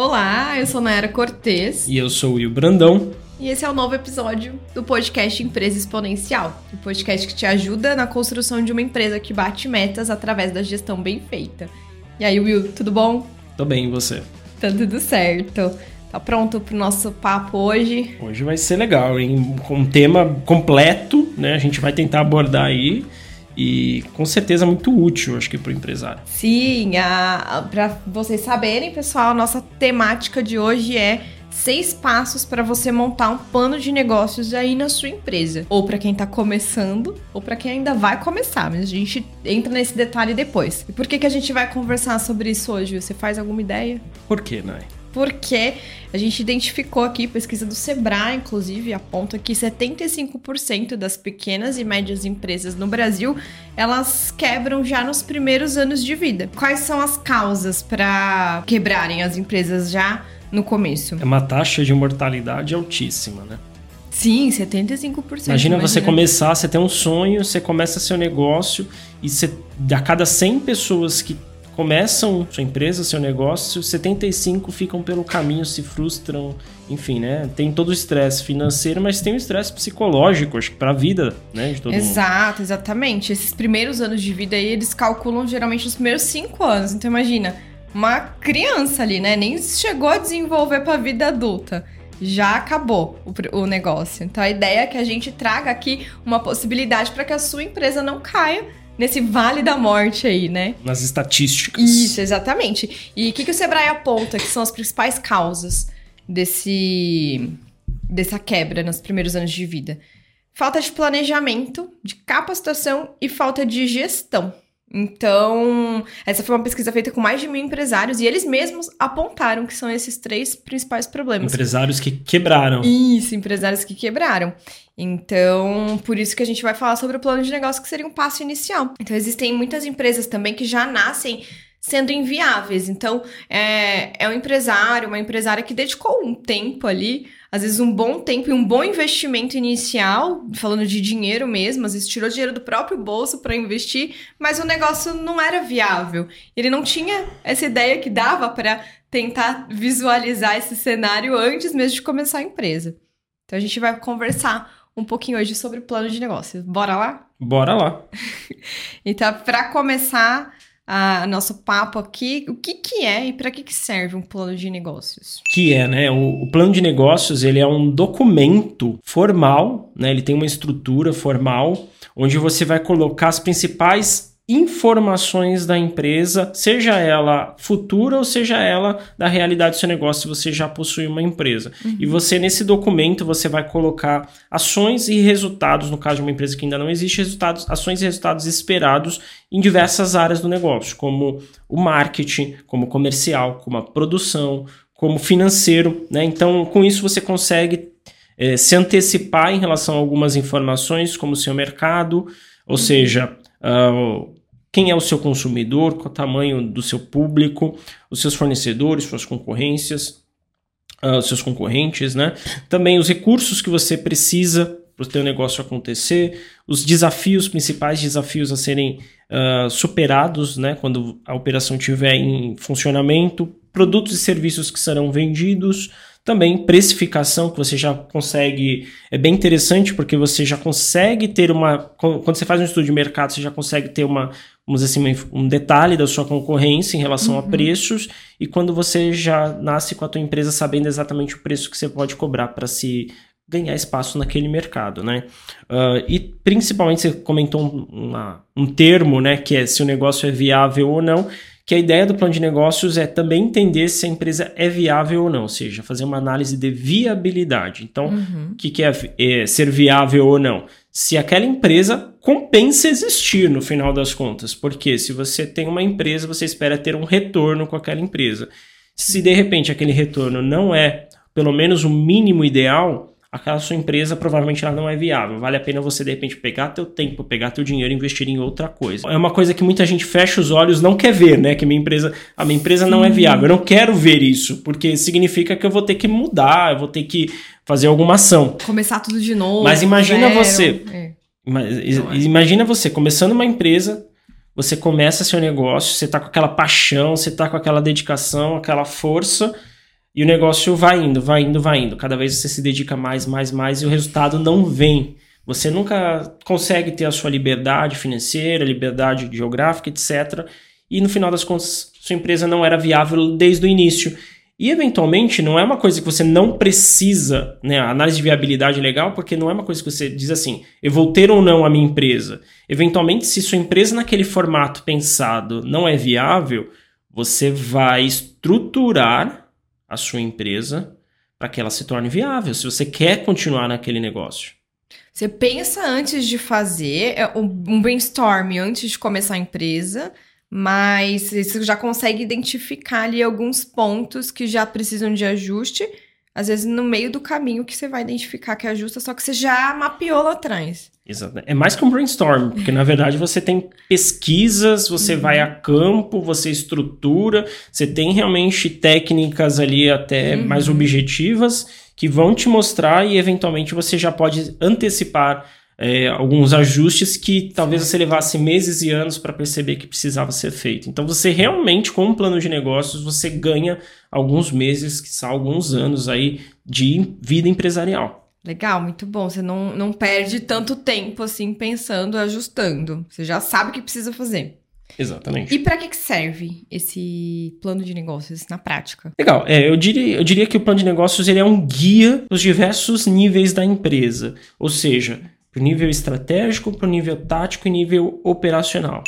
Olá, eu sou Nayara Cortez. E eu sou o Will Brandão. E esse é o novo episódio do podcast Empresa Exponencial, o podcast que te ajuda na construção de uma empresa que bate metas através da gestão bem feita. E aí, Will, tudo bom? Tô bem, e você? Tá tudo certo. Tá pronto pro nosso papo hoje? Hoje vai ser legal, hein? Com um tema completo, né? A gente vai tentar abordar aí e com certeza muito útil, acho que para o empresário. Sim, para vocês saberem, pessoal, a nossa temática de hoje é seis passos para você montar um plano de negócios aí na sua empresa, ou para quem está começando, ou para quem ainda vai começar, mas a gente entra nesse detalhe depois. E por que que a gente vai conversar sobre isso hoje? Você faz alguma ideia? Por que, Nai? Porque a gente identificou aqui, pesquisa do Sebrae, inclusive, aponta que 75% das pequenas e médias empresas no Brasil, elas quebram já nos primeiros anos de vida. Quais são as causas para quebrarem as empresas já no começo? É uma taxa de mortalidade altíssima, né? Sim, 75%. Imagina, imagina você começar, você tem um sonho, você começa seu negócio e você, a cada 100 pessoas que começam sua empresa, seu negócio, 75 ficam pelo caminho, se frustram, enfim, né? Tem todo o estresse financeiro, mas tem o estresse psicológico, acho que para a vida, né, de todo Exato, mundo. exatamente. Esses primeiros anos de vida aí, eles calculam geralmente os primeiros cinco anos. Então imagina, uma criança ali, né, nem chegou a desenvolver para a vida adulta já acabou o, o, negócio. Então a ideia é que a gente traga aqui uma possibilidade para que a sua empresa não caia nesse vale da morte aí, né? Nas estatísticas. Isso, exatamente. E o que, que o Sebrae aponta que são as principais causas desse dessa quebra nos primeiros anos de vida? Falta de planejamento, de capacitação e falta de gestão. Então, essa foi uma pesquisa feita com mais de mil empresários e eles mesmos apontaram que são esses três principais problemas. Empresários que quebraram. Isso, empresários que quebraram. Então, por isso que a gente vai falar sobre o plano de negócio, que seria um passo inicial. Então, existem muitas empresas também que já nascem sendo inviáveis. Então, é, é um empresário, uma empresária que dedicou um tempo ali, às vezes um bom tempo e um bom investimento inicial, falando de dinheiro mesmo, às vezes tirou dinheiro do próprio bolso para investir, mas o negócio não era viável. Ele não tinha essa ideia que dava para tentar visualizar esse cenário antes mesmo de começar a empresa. Então, a gente vai conversar um pouquinho hoje sobre o plano de negócios. Bora lá? Bora lá. então, para começar, a nosso papo aqui, o que, que é e para que, que serve um plano de negócios? Que é, né? O, o, plano de negócios ele é um documento formal, né? Ele tem uma estrutura formal onde você vai colocar as principais informações da empresa, seja ela futura ou seja ela da realidade do seu negócio, se você já possui uma empresa. Uhum. E você, nesse documento, você vai colocar ações e resultados, no caso de uma empresa que ainda não existe, resultados, ações e resultados esperados em diversas áreas do negócio, como o marketing, como comercial, como a produção, como financeiro. Né? Então, com isso, você consegue é, se antecipar em relação a algumas informações, como o seu mercado, ou uhum. seja, Uh, quem é o seu consumidor, qual o tamanho do seu público, os seus fornecedores, suas concorrências, uh, seus concorrentes, né? Também os recursos que você precisa para o seu negócio acontecer, os desafios, principais desafios a serem uh, superados, né? Quando a operação estiver em funcionamento, produtos e serviços que serão vendidos, também precificação, que você já consegue. É bem interessante porque você já consegue ter uma. Quando você faz um estudo de mercado, você já consegue ter uma, vamos dizer assim, um detalhe da sua concorrência em relação uhum. a preços. E quando você já nasce com a tua empresa sabendo exatamente o preço que você pode cobrar para se ganhar espaço naquele mercado, né? Uh, e principalmente você comentou uma, um termo, né, que é se o negócio é viável ou não que a ideia do plano de negócios é também entender se a empresa é viável ou não, ou seja, fazer uma análise de viabilidade. Então, uhum. o que, que é, é, ser viável ou não? Se aquela empresa compensa existir no final das contas. Porque se você tem uma empresa, você espera ter um retorno com aquela empresa. Se de repente aquele retorno não é pelo menos o mínimo ideal, aquela sua empresa provavelmente ela não é viável. Vale a pena você de repente pegar teu tempo, pegar teu dinheiro e investir em outra coisa. É uma coisa que muita gente fecha os olhos, não quer ver, né? Que minha empresa, a minha empresa não é viável. Eu não quero ver isso, porque significa que eu vou ter que mudar, eu vou ter que fazer alguma ação. Começar tudo de novo. Mas imagina zero. você, é. imagina você começando uma empresa, você começa seu negócio, você tá com aquela paixão, você tá com aquela dedicação, aquela força, E o negócio vai indo, vai indo, vai indo. Cada vez você se dedica mais, mais, mais e o resultado não vem. Você nunca consegue ter a sua liberdade financeira, liberdade geográfica, etc. E no final das contas, sua empresa não era viável desde o início. E eventualmente não é uma coisa que você não precisa, né? A análise de viabilidade é legal porque não é uma coisa que você diz assim, eu vou ter ou não a minha empresa. Eventualmente, se sua empresa naquele formato pensado não é viável, você vai estruturar a sua empresa para que ela se torne viável, se você quer continuar naquele negócio. Você pensa antes de fazer é um brainstorm antes de começar a empresa mas você já consegue identificar ali alguns pontos que já precisam de ajuste, às vezes no meio do caminho que você vai identificar que ajusta, só que você já mapeou lá atrás. Exato. É mais que um brainstorm, porque na verdade você tem pesquisas, você uhum. vai a campo, você estrutura, você tem realmente técnicas ali até uhum. mais objetivas que vão te mostrar e eventualmente você já pode antecipar é, alguns ajustes que talvez você levasse meses e anos para perceber que precisava ser feito. Então você realmente, com um plano de negócios, você ganha alguns meses, que são alguns anos aí de vida empresarial. Legal, muito bom. Você não, não perde tanto tempo assim pensando, ajustando. Você já sabe o que precisa fazer. Exatamente. E para que, que serve esse plano de negócios na prática? Legal. É, eu, diria, eu diria que o plano de negócios ele é um guia dos diversos níveis da empresa. Ou seja, para o nível estratégico, para o nível tático e nível operacional.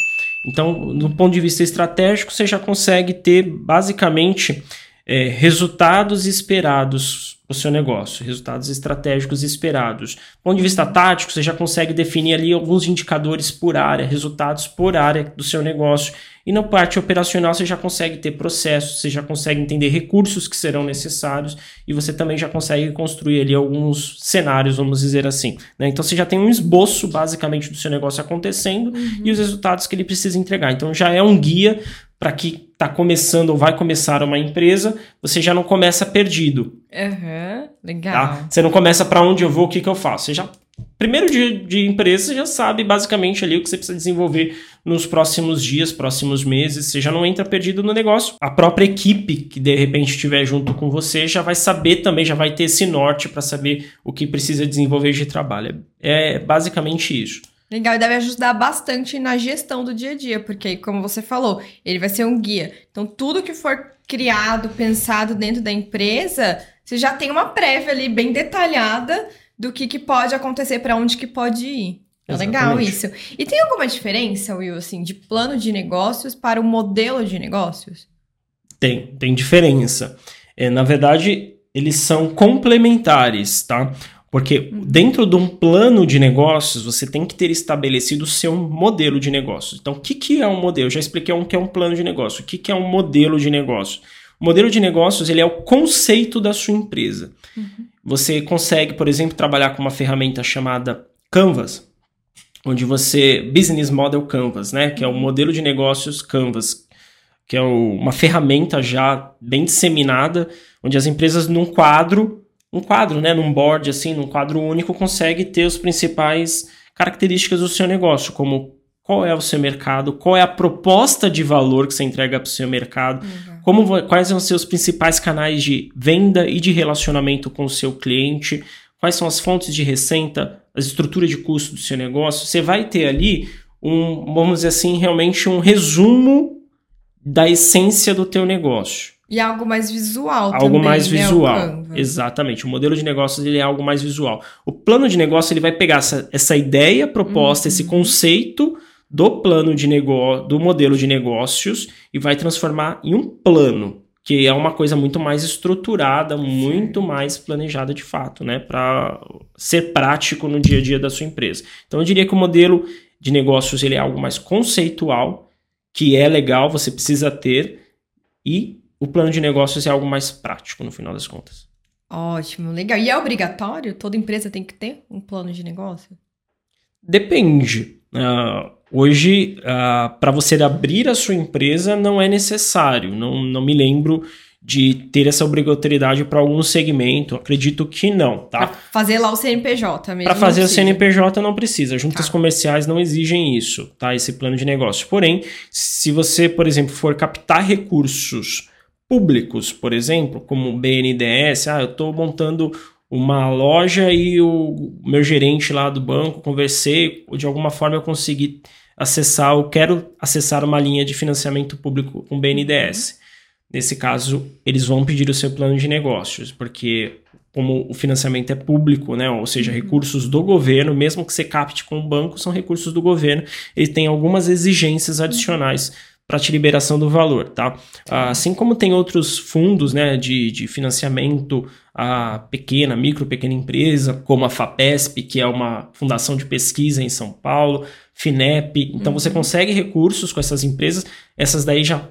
Então, do ponto de vista estratégico, você já consegue ter basicamente é, resultados esperados para o seu negócio, resultados estratégicos esperados. Do ponto de vista tático, você já consegue definir ali alguns indicadores por área, resultados por área do seu negócio. E na parte operacional, você já consegue ter processos, você já consegue entender recursos que serão necessários e você também já consegue construir ali alguns cenários, vamos dizer assim. Né? Então, você já tem um esboço, basicamente, do seu negócio acontecendo uhum. e os resultados que ele precisa entregar. Então, já é um guia para que está começando ou vai começar uma empresa, você já não começa perdido. Uhum, legal. Tá? Você não começa para onde eu vou, o que, que eu faço. Você já primeiro dia de empresa, você já sabe basicamente ali o que você precisa desenvolver nos próximos dias, próximos meses. Você já não entra perdido no negócio. A própria equipe que de repente estiver junto com você já vai saber também, já vai ter esse norte para saber o que precisa desenvolver de trabalho. É basicamente isso. Legal, e deve ajudar bastante na gestão do dia a dia, porque, como você falou, ele vai ser um guia. Então, tudo que for criado, pensado dentro da empresa, você já tem uma prévia ali bem detalhada do que, que pode acontecer, para onde que pode ir. É legal isso. E tem alguma diferença, Will, assim, de plano de negócios para o modelo de negócios? Tem, tem diferença. É, na verdade, eles são complementares, tá? Porque dentro de um plano de negócios, você tem que ter estabelecido o seu modelo de negócios. Então, o que, que é um modelo? Eu já expliquei o que é um plano de negócio. O que, que é um modelo de negócio? O modelo de negócios ele é o conceito da sua empresa. Uhum. Você consegue, por exemplo, trabalhar com uma ferramenta chamada Canvas, onde você... Business Model Canvas, né? Que é o modelo de negócios Canvas, que é uma ferramenta já bem disseminada, onde as empresas, num quadro, um quadro, né, num board assim, num quadro único, consegue ter as principais características do seu negócio, como qual é o seu mercado, qual é a proposta de valor que você entrega para o seu mercado, uhum. como, quais são os seus principais canais de venda e de relacionamento com o seu cliente, quais são as fontes de receita, as estruturas de custo do seu negócio. Você vai ter ali um, vamos dizer assim, realmente um resumo da essência do teu negócio. E algo mais visual algo também, mais né, visual. Exatamente. O modelo de negócios ele é algo mais visual. O plano de negócio ele vai pegar essa, essa ideia proposta, uhum. esse conceito do plano de negócio, do modelo de negócios e vai transformar em um plano, que é uma coisa muito mais estruturada, muito mais planejada de fato, né, para ser prático no dia a dia da sua empresa. Então eu diria que o modelo de negócios ele é algo mais conceitual, que é legal, você precisa ter e o plano de negócios é algo mais prático no final das contas. Ótimo, legal. E é obrigatório? Toda empresa tem que ter um plano de negócio? Depende. Uh, hoje, uh, ah, para você abrir a sua empresa, não é necessário. Não, não me lembro de ter essa obrigatoriedade para algum segmento. Acredito que não, tá? Pra fazer lá o CNPJ mesmo. Para fazer o CNPJ não precisa. Juntas tá. comerciais não exigem isso, tá? Esse plano de negócio. Porém, se você, por exemplo, for captar recursos públicos, por exemplo, como o BNDES, ah, eu estou montando uma loja e o meu gerente lá do banco, conversei, de alguma forma eu consegui acessar, eu quero acessar uma linha de financiamento público com BNDES. Uhum. Nesse caso, eles vão pedir o seu plano de negócios, porque como o financiamento é público, né, ou seja, uhum. recursos do governo, mesmo que você capte com o banco, são recursos do governo, ele tem algumas exigências adicionais para a liberação do valor, tá? Assim como tem outros fundos, né, de, de financiamento a pequena, micro, pequena empresa, como a FAPESP, que é uma fundação de pesquisa em São Paulo, FINEP, então uhum. você consegue recursos com essas empresas, essas daí já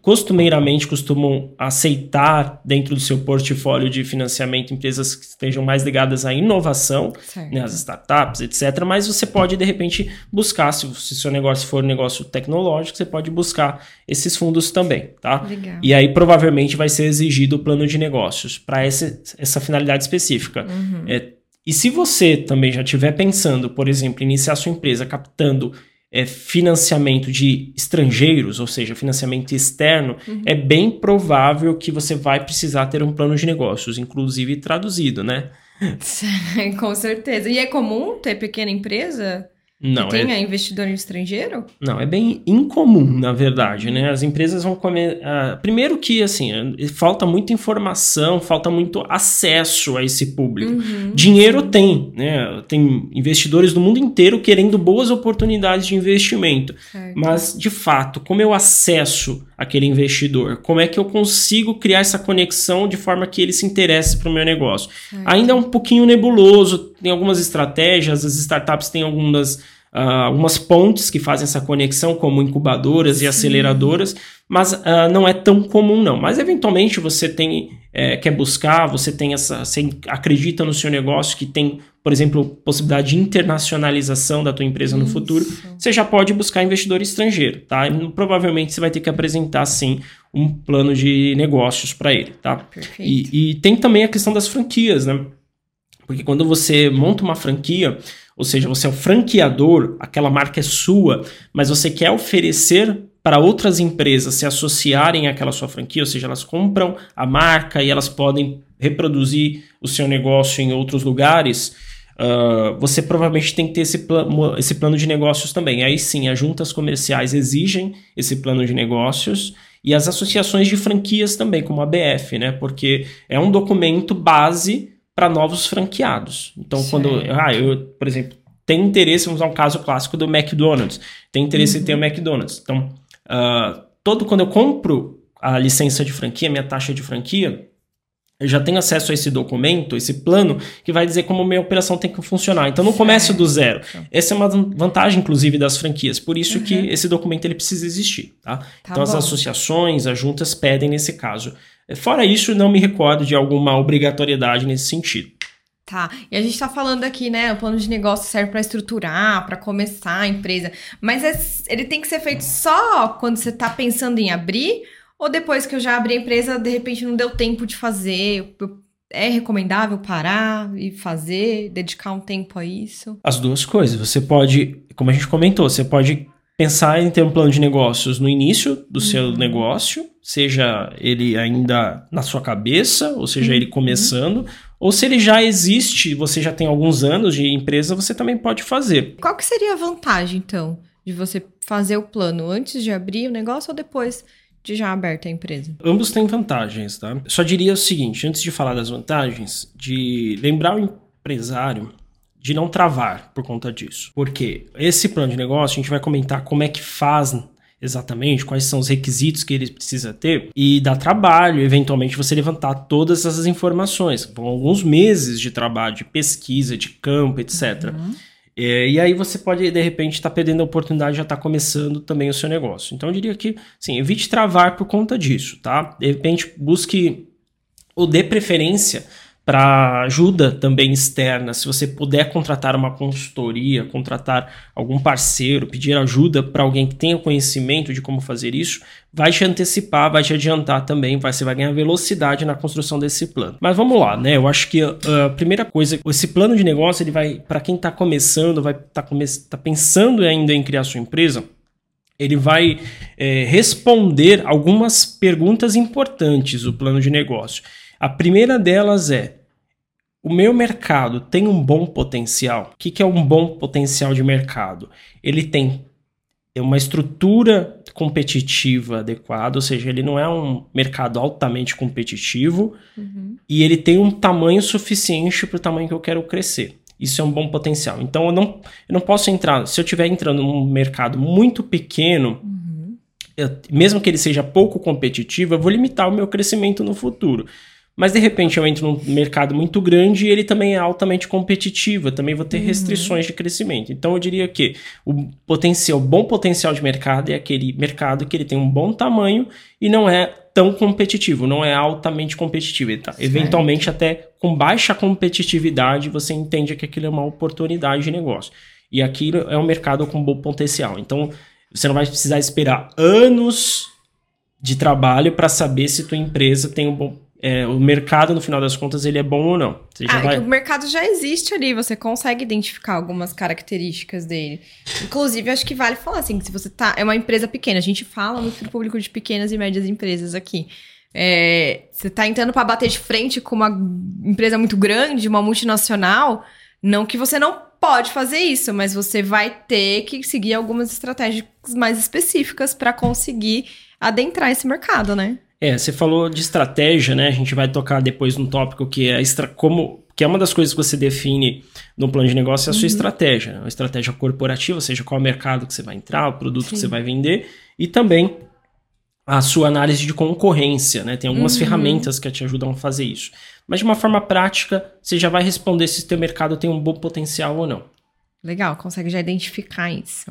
costumeiramente costumam aceitar dentro do seu portfólio de financiamento empresas que estejam mais ligadas à inovação, né, as startups, etc. Mas você pode, de repente, buscar, se o seu negócio for um negócio tecnológico, você pode buscar esses fundos também, tá? Legal. E aí, provavelmente, vai ser exigido o plano de negócios para essa, essa finalidade específica. Uhum. É, e se você também já estiver pensando, por exemplo, iniciar sua empresa captando é, financiamento de estrangeiros, ou seja, financiamento externo, uhum. é bem provável que você vai precisar ter um plano de negócios, inclusive traduzido, né? Com certeza. E é comum ter pequena empresa? Não, que tenha é... investidor estrangeiro? Não, é bem incomum, na verdade, né? As empresas vão comer. Primeiro que, assim, falta muita informação, falta muito acesso a esse público. Uhum, Dinheiro sim. tem, né? Tem investidores do mundo inteiro querendo boas oportunidades de investimento. Certo. Mas, de fato, como eu acesso aquele investidor? Como é que eu consigo criar essa conexão de forma que ele se interesse para o meu negócio? Certo. Ainda é um pouquinho nebuloso, tem algumas estratégias, as startups têm algumas uh, algumas pontes que fazem essa conexão, como incubadoras e aceleradoras, mas uh, não é tão comum não. Mas eventualmente você tem é, quer buscar, você tem essa, você acredita no seu negócio que tem, por exemplo, possibilidade de internacionalização da tua empresa Isso. no futuro, você já pode buscar investidor estrangeiro, tá? E, provavelmente você vai ter que apresentar sim um plano de negócios para ele, tá? E, e tem também a questão das franquias, né? Porque quando você monta uma franquia, ou seja, você é o franqueador, aquela marca é sua, mas você quer oferecer para outras empresas se associarem àquela sua franquia, ou seja, elas compram a marca e elas podem reproduzir o seu negócio em outros lugares. Uh, você provavelmente tem que ter esse, pl esse plano de negócios também. Aí sim, as juntas comerciais exigem esse plano de negócios e as associações de franquias também, como a BF, né? Porque é um documento base para novos franqueados. Então, Sim. quando. Ah, eu, por exemplo, tenho interesse, vamos usar um caso clássico do McDonald's. Tem interesse uhum. em ter o uhum. McDonald's. Então, uh, todo quando eu compro a licença de franquia, minha taxa de franquia, eu já tenho acesso a esse documento, esse plano, que vai dizer como minha operação tem que funcionar. Então, não começo do zero. Essa é uma vantagem, inclusive, das franquias. Por isso uhum. que esse documento ele precisa existir. Tá? tá então, bom. as associações, as juntas pedem nesse caso. Fora isso, não me recordo de alguma obrigatoriedade nesse sentido. Tá, e a gente tá falando aqui, né? O plano de negócio serve para estruturar, para começar a empresa, mas é, ele tem que ser feito só quando você tá pensando em abrir, ou depois que eu já abri a empresa, de repente não deu tempo de fazer? É recomendável parar e fazer, dedicar um tempo a isso? As duas coisas. Você pode, como a gente comentou, você pode pensar em ter um plano de negócios no início do uhum. seu negócio, seja ele ainda na sua cabeça, ou seja uhum. ele começando, ou se ele já existe, você já tem alguns anos de empresa, você também pode fazer. Qual que seria a vantagem, então, de você fazer o plano antes de abrir o negócio ou depois de já aberta a empresa? Ambos têm vantagens, tá? Só diria o seguinte, antes de falar das vantagens, de lembrar o empresário de não travar por conta disso. Porque esse plano de negócio, a gente vai comentar como é que faz exatamente, quais são os requisitos que ele precisa ter e dá trabalho, eventualmente, você levantar todas essas informações. Vão alguns meses de trabalho, de pesquisa, de campo, etc. Uhum. É, e aí você pode, de repente, estar tá perdendo a oportunidade de já estar tá começando também o seu negócio. Então eu diria que, sim, evite travar por conta disso, tá? De repente, busque ou dê preferência para ajuda também externa, se você puder contratar uma consultoria, contratar algum parceiro, pedir ajuda para alguém que tenha conhecimento de como fazer isso, vai te antecipar, vai te adiantar também, vai, você vai ganhar velocidade na construção desse plano. Mas vamos lá, né? Eu acho que a, a primeira coisa, esse plano de negócio, ele vai, para quem está começando, vai estar tá come, tá pensando ainda em criar sua empresa, ele vai é, responder algumas perguntas importantes, o plano de negócio. A primeira delas é: o meu mercado tem um bom potencial? O que, é um bom potencial de mercado? Ele tem uma estrutura competitiva adequada, ou seja, ele não é um mercado altamente competitivo uhum. e ele tem um tamanho suficiente para o tamanho que eu quero crescer. Isso é um bom potencial. Então eu não, eu não posso entrar. Se eu estiver entrando num mercado muito pequeno, uhum. eu, mesmo que ele seja pouco competitivo, eu vou limitar o meu crescimento no futuro. Mas de repente eu entro num mercado muito grande e ele também é altamente competitivo, eu também vou ter uhum. restrições de crescimento. Então eu diria que o potencial, o bom potencial de mercado é aquele mercado que ele tem um bom tamanho e não é tão competitivo, não é altamente competitivo. Tá? Eventualmente até com baixa competitividade você entende que aquilo é uma oportunidade de negócio. E aquilo é um mercado com bom potencial. Então você não vai precisar esperar anos de trabalho para saber se tua empresa tem um bom é, o mercado, no final das contas, ele é bom ou não. Ah, vai... o mercado já existe ali, você consegue identificar algumas características dele. Inclusive, acho que vale falar assim, que se você tá. É uma empresa pequena, a gente fala muito do público de pequenas e médias empresas aqui. É, você está entrando para bater de frente com uma empresa muito grande, uma multinacional, não que você não pode fazer isso, mas você vai ter que seguir algumas estratégias mais específicas para conseguir adentrar esse mercado, né? É, você falou de estratégia, né? A gente vai tocar depois num tópico que é extra, como que é uma das coisas que você define no plano de negócio é a sua uhum. estratégia, a estratégia corporativa, ou seja, qual é o mercado que você vai entrar, o produto Sim. que você vai vender e também a sua análise de concorrência, né? Tem algumas uhum. ferramentas que te ajudam a fazer isso. Mas de uma forma prática, você já vai responder se o seu mercado tem um bom potencial ou não. Legal, consegue já identificar isso.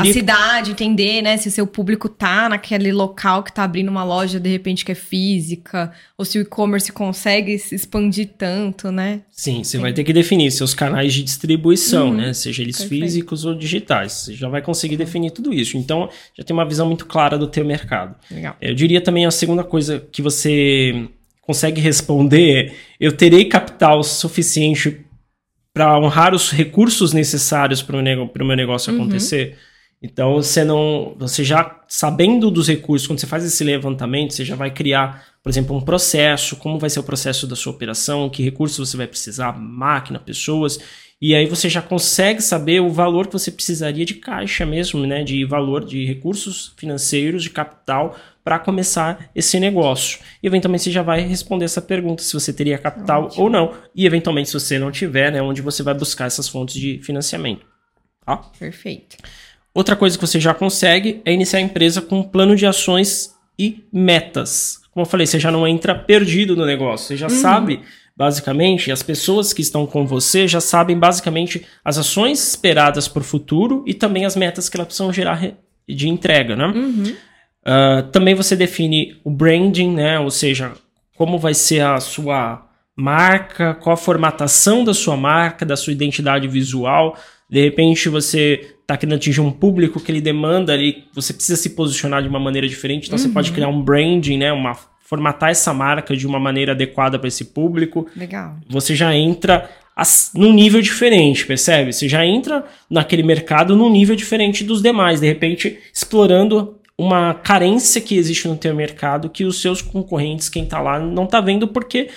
A cidade, entender, né, se o seu público tá naquele local que tá abrindo uma loja de repente que é física, ou se o e-commerce consegue se expandir tanto, né? Sim, você vai ter que definir seus canais de distribuição, uhum. né, seja eles Perfeito. físicos ou digitais. Você já vai conseguir definir tudo isso. Então, já tem uma visão muito clara do teu mercado. Legal. Eu diria também a segunda coisa que você consegue responder é: eu terei capital suficiente para honrar os recursos necessários para o meu, negócio uhum. acontecer. Então, você não, você já sabendo dos recursos, quando você faz esse levantamento, você já vai criar, por exemplo, um processo, como vai ser o processo da sua operação, que recursos você vai precisar, máquina, pessoas, e aí você já consegue saber o valor que você precisaria de caixa mesmo, né, de valor de recursos financeiros, de capital para começar esse negócio. E eventualmente você já vai responder essa pergunta se você teria capital Ótimo. ou não. E eventualmente se você não tiver, né, onde você vai buscar essas fontes de financiamento. Tá? Perfeito. Outra coisa que você já consegue é iniciar a empresa com um plano de ações e metas. Como eu falei, você já não entra perdido no negócio, você já uhum. sabe basicamente, as pessoas que estão com você já sabem basicamente as ações esperadas para o futuro e também as metas que elas precisam gerar de entrega, né? Uhum. Uh, também você define o branding, né? Ou seja, como vai ser a sua marca, qual a formatação da sua marca, da sua identidade visual. De repente você está querendo atingir um público que ele demanda ali, você precisa se posicionar de uma maneira diferente, então uhum. você pode criar um branding, né? Uma, formatar essa marca de uma maneira adequada para esse público. Legal. Você já entra num nível diferente, percebe? Você já entra naquele mercado num nível diferente dos demais, de repente explorando uma carência que existe no teu mercado que os seus concorrentes, quem tá lá, não tá vendo porque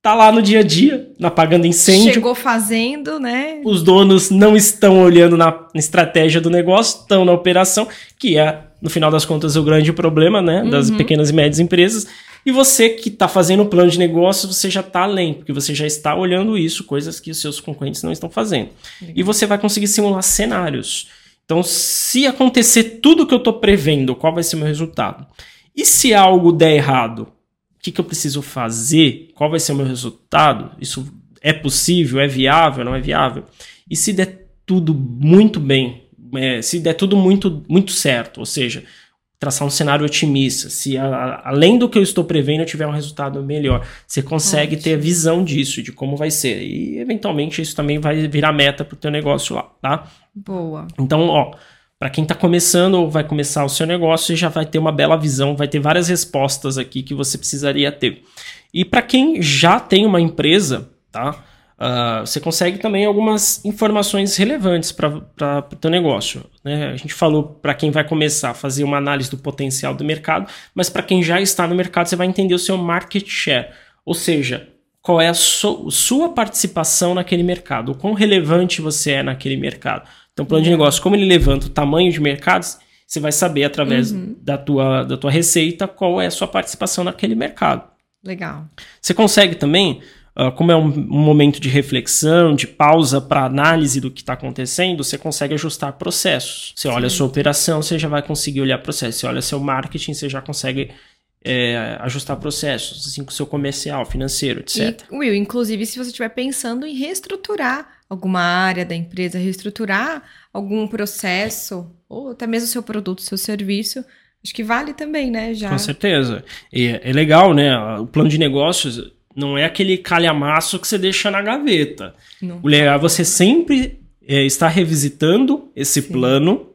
tá lá no dia a dia, apagando incêndio. Chegou fazendo, né? Os donos não estão olhando na estratégia do negócio, estão na operação, que é, no final das contas, o grande problema, né, das uhum. pequenas e médias empresas. E você que está fazendo o plano de negócio, você já está além, porque você já está olhando isso, coisas que os seus concorrentes não estão fazendo. Legal. E você vai conseguir simular cenários. Então, se acontecer tudo que eu estou prevendo, qual vai ser o meu resultado? E se algo der errado, o que, que eu preciso fazer? Qual vai ser o meu resultado? Isso é possível? É viável? Não é viável? E se der tudo muito bem, é, se der tudo muito, muito certo, ou seja, traçar um cenário otimista, se a, além do que eu estou prevendo eu tiver um resultado melhor, você consegue Ótimo. ter a visão disso, de como vai ser. E eventualmente isso também vai virar meta para o teu negócio lá, tá? Boa. Então, ó, para quem está começando ou vai começar o seu negócio, você já vai ter uma bela visão, vai ter várias respostas aqui que você precisaria ter. E para quem já tem uma empresa, tá? Uh, você consegue também algumas informações relevantes para o teu negócio. Né? A gente falou para quem vai começar a fazer uma análise do potencial do mercado, mas para quem já está no mercado, você vai entender o seu market share. Ou seja, qual é a so, sua participação naquele mercado, o quão relevante você é naquele mercado. Então, plano de uhum. negócio, como ele levanta o tamanho de mercados, você vai saber através uhum. da, tua, da tua receita qual é a sua participação naquele mercado. Legal. Você consegue também Uh, como é um, um, momento de reflexão, de pausa para análise do que está acontecendo, você consegue ajustar processos. Você Sim. olha a sua operação, você já vai conseguir olhar processos. Você olha seu marketing, você já consegue é, ajustar processos, assim com o seu comercial, financeiro, etc. E, Will, inclusive, se você estiver pensando em reestruturar alguma área da empresa, reestruturar algum processo, ou até mesmo o seu produto, seu serviço, acho que vale também, né? Já. Com certeza. E é legal, né? O plano de negócios não é aquele calhamaço que você deixa na gaveta. Não. O legal é você sempre é, estar revisitando esse Sim. plano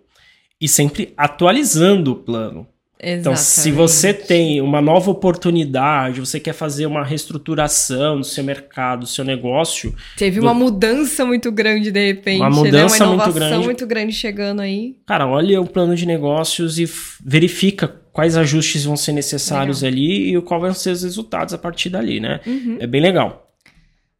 e sempre atualizando o plano. Exatamente. Então, se você tem uma nova oportunidade, você quer fazer uma reestruturação do seu mercado, do seu negócio. Teve do... uma mudança muito grande de repente, uma mudança né? uma muito grande. muito grande chegando aí. Cara, olha o plano de negócios e verifica quais ajustes vão ser necessários legal. ali e qual vão ser os resultados a partir dali, né? Uhum. É bem legal.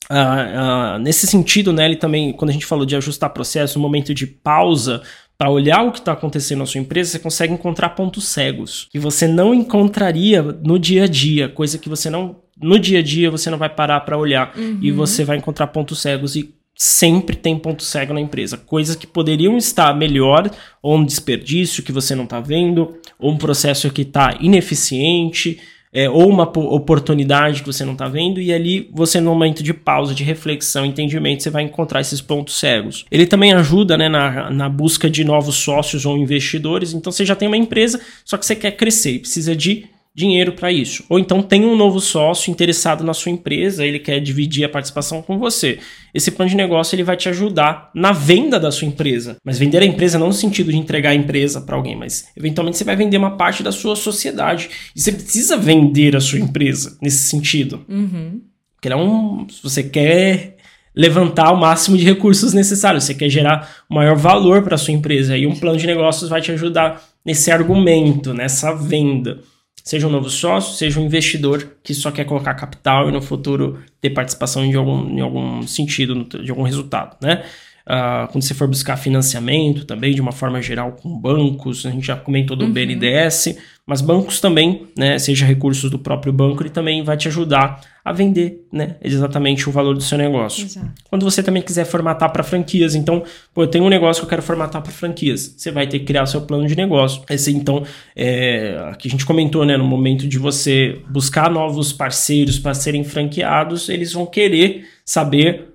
Uh, uh, nesse sentido, né, ele também, quando a gente falou de ajustar processo, um momento de pausa para olhar o que está acontecendo na sua empresa, você consegue encontrar pontos cegos que você não encontraria no dia a dia, coisa que você não no dia a dia você não vai parar para olhar uhum. e você vai encontrar pontos cegos e sempre tem ponto cego na empresa, coisas que poderiam estar melhor ou um desperdício que você não está vendo, ou um processo que está ineficiente é, ou uma oportunidade que você não está vendo, e ali você, no momento de pausa, de reflexão, entendimento, você vai encontrar esses pontos cegos. Ele também ajuda né, na, na busca de novos sócios ou investidores, então você já tem uma empresa, só que você quer crescer e precisa de dinheiro para isso. Ou então tem um novo sócio interessado na sua empresa, ele quer dividir a participação com você. Esse plano de negócio ele vai te ajudar na venda da sua empresa. Mas vender a empresa não no sentido de entregar a empresa para alguém, mas eventualmente você vai vender uma parte da sua sociedade. E você precisa vender a sua empresa nesse sentido. Uhum. Porque é um, se você quer levantar o máximo de recursos necessários, você quer gerar maior valor para sua empresa, e um plano de negócios vai te ajudar nesse argumento, nessa venda. Seja um novo sócio, seja um investidor que só quer colocar capital e no futuro ter participação em algum, em algum sentido, de algum resultado, né? Uh, quando você for buscar financiamento também, de uma forma geral, com bancos, a gente já comentou do uhum. BNDES, mas bancos também, né, seja recursos do próprio banco, ele também vai te ajudar a vender né, exatamente o valor do seu negócio. Exato. Quando você também quiser formatar para franquias, então, pô, eu tenho um negócio que eu quero formatar para franquias, você vai ter que criar o seu plano de negócio. Esse, então, é, aqui a gente comentou, né, no momento de você buscar novos parceiros para serem franqueados, eles vão querer saber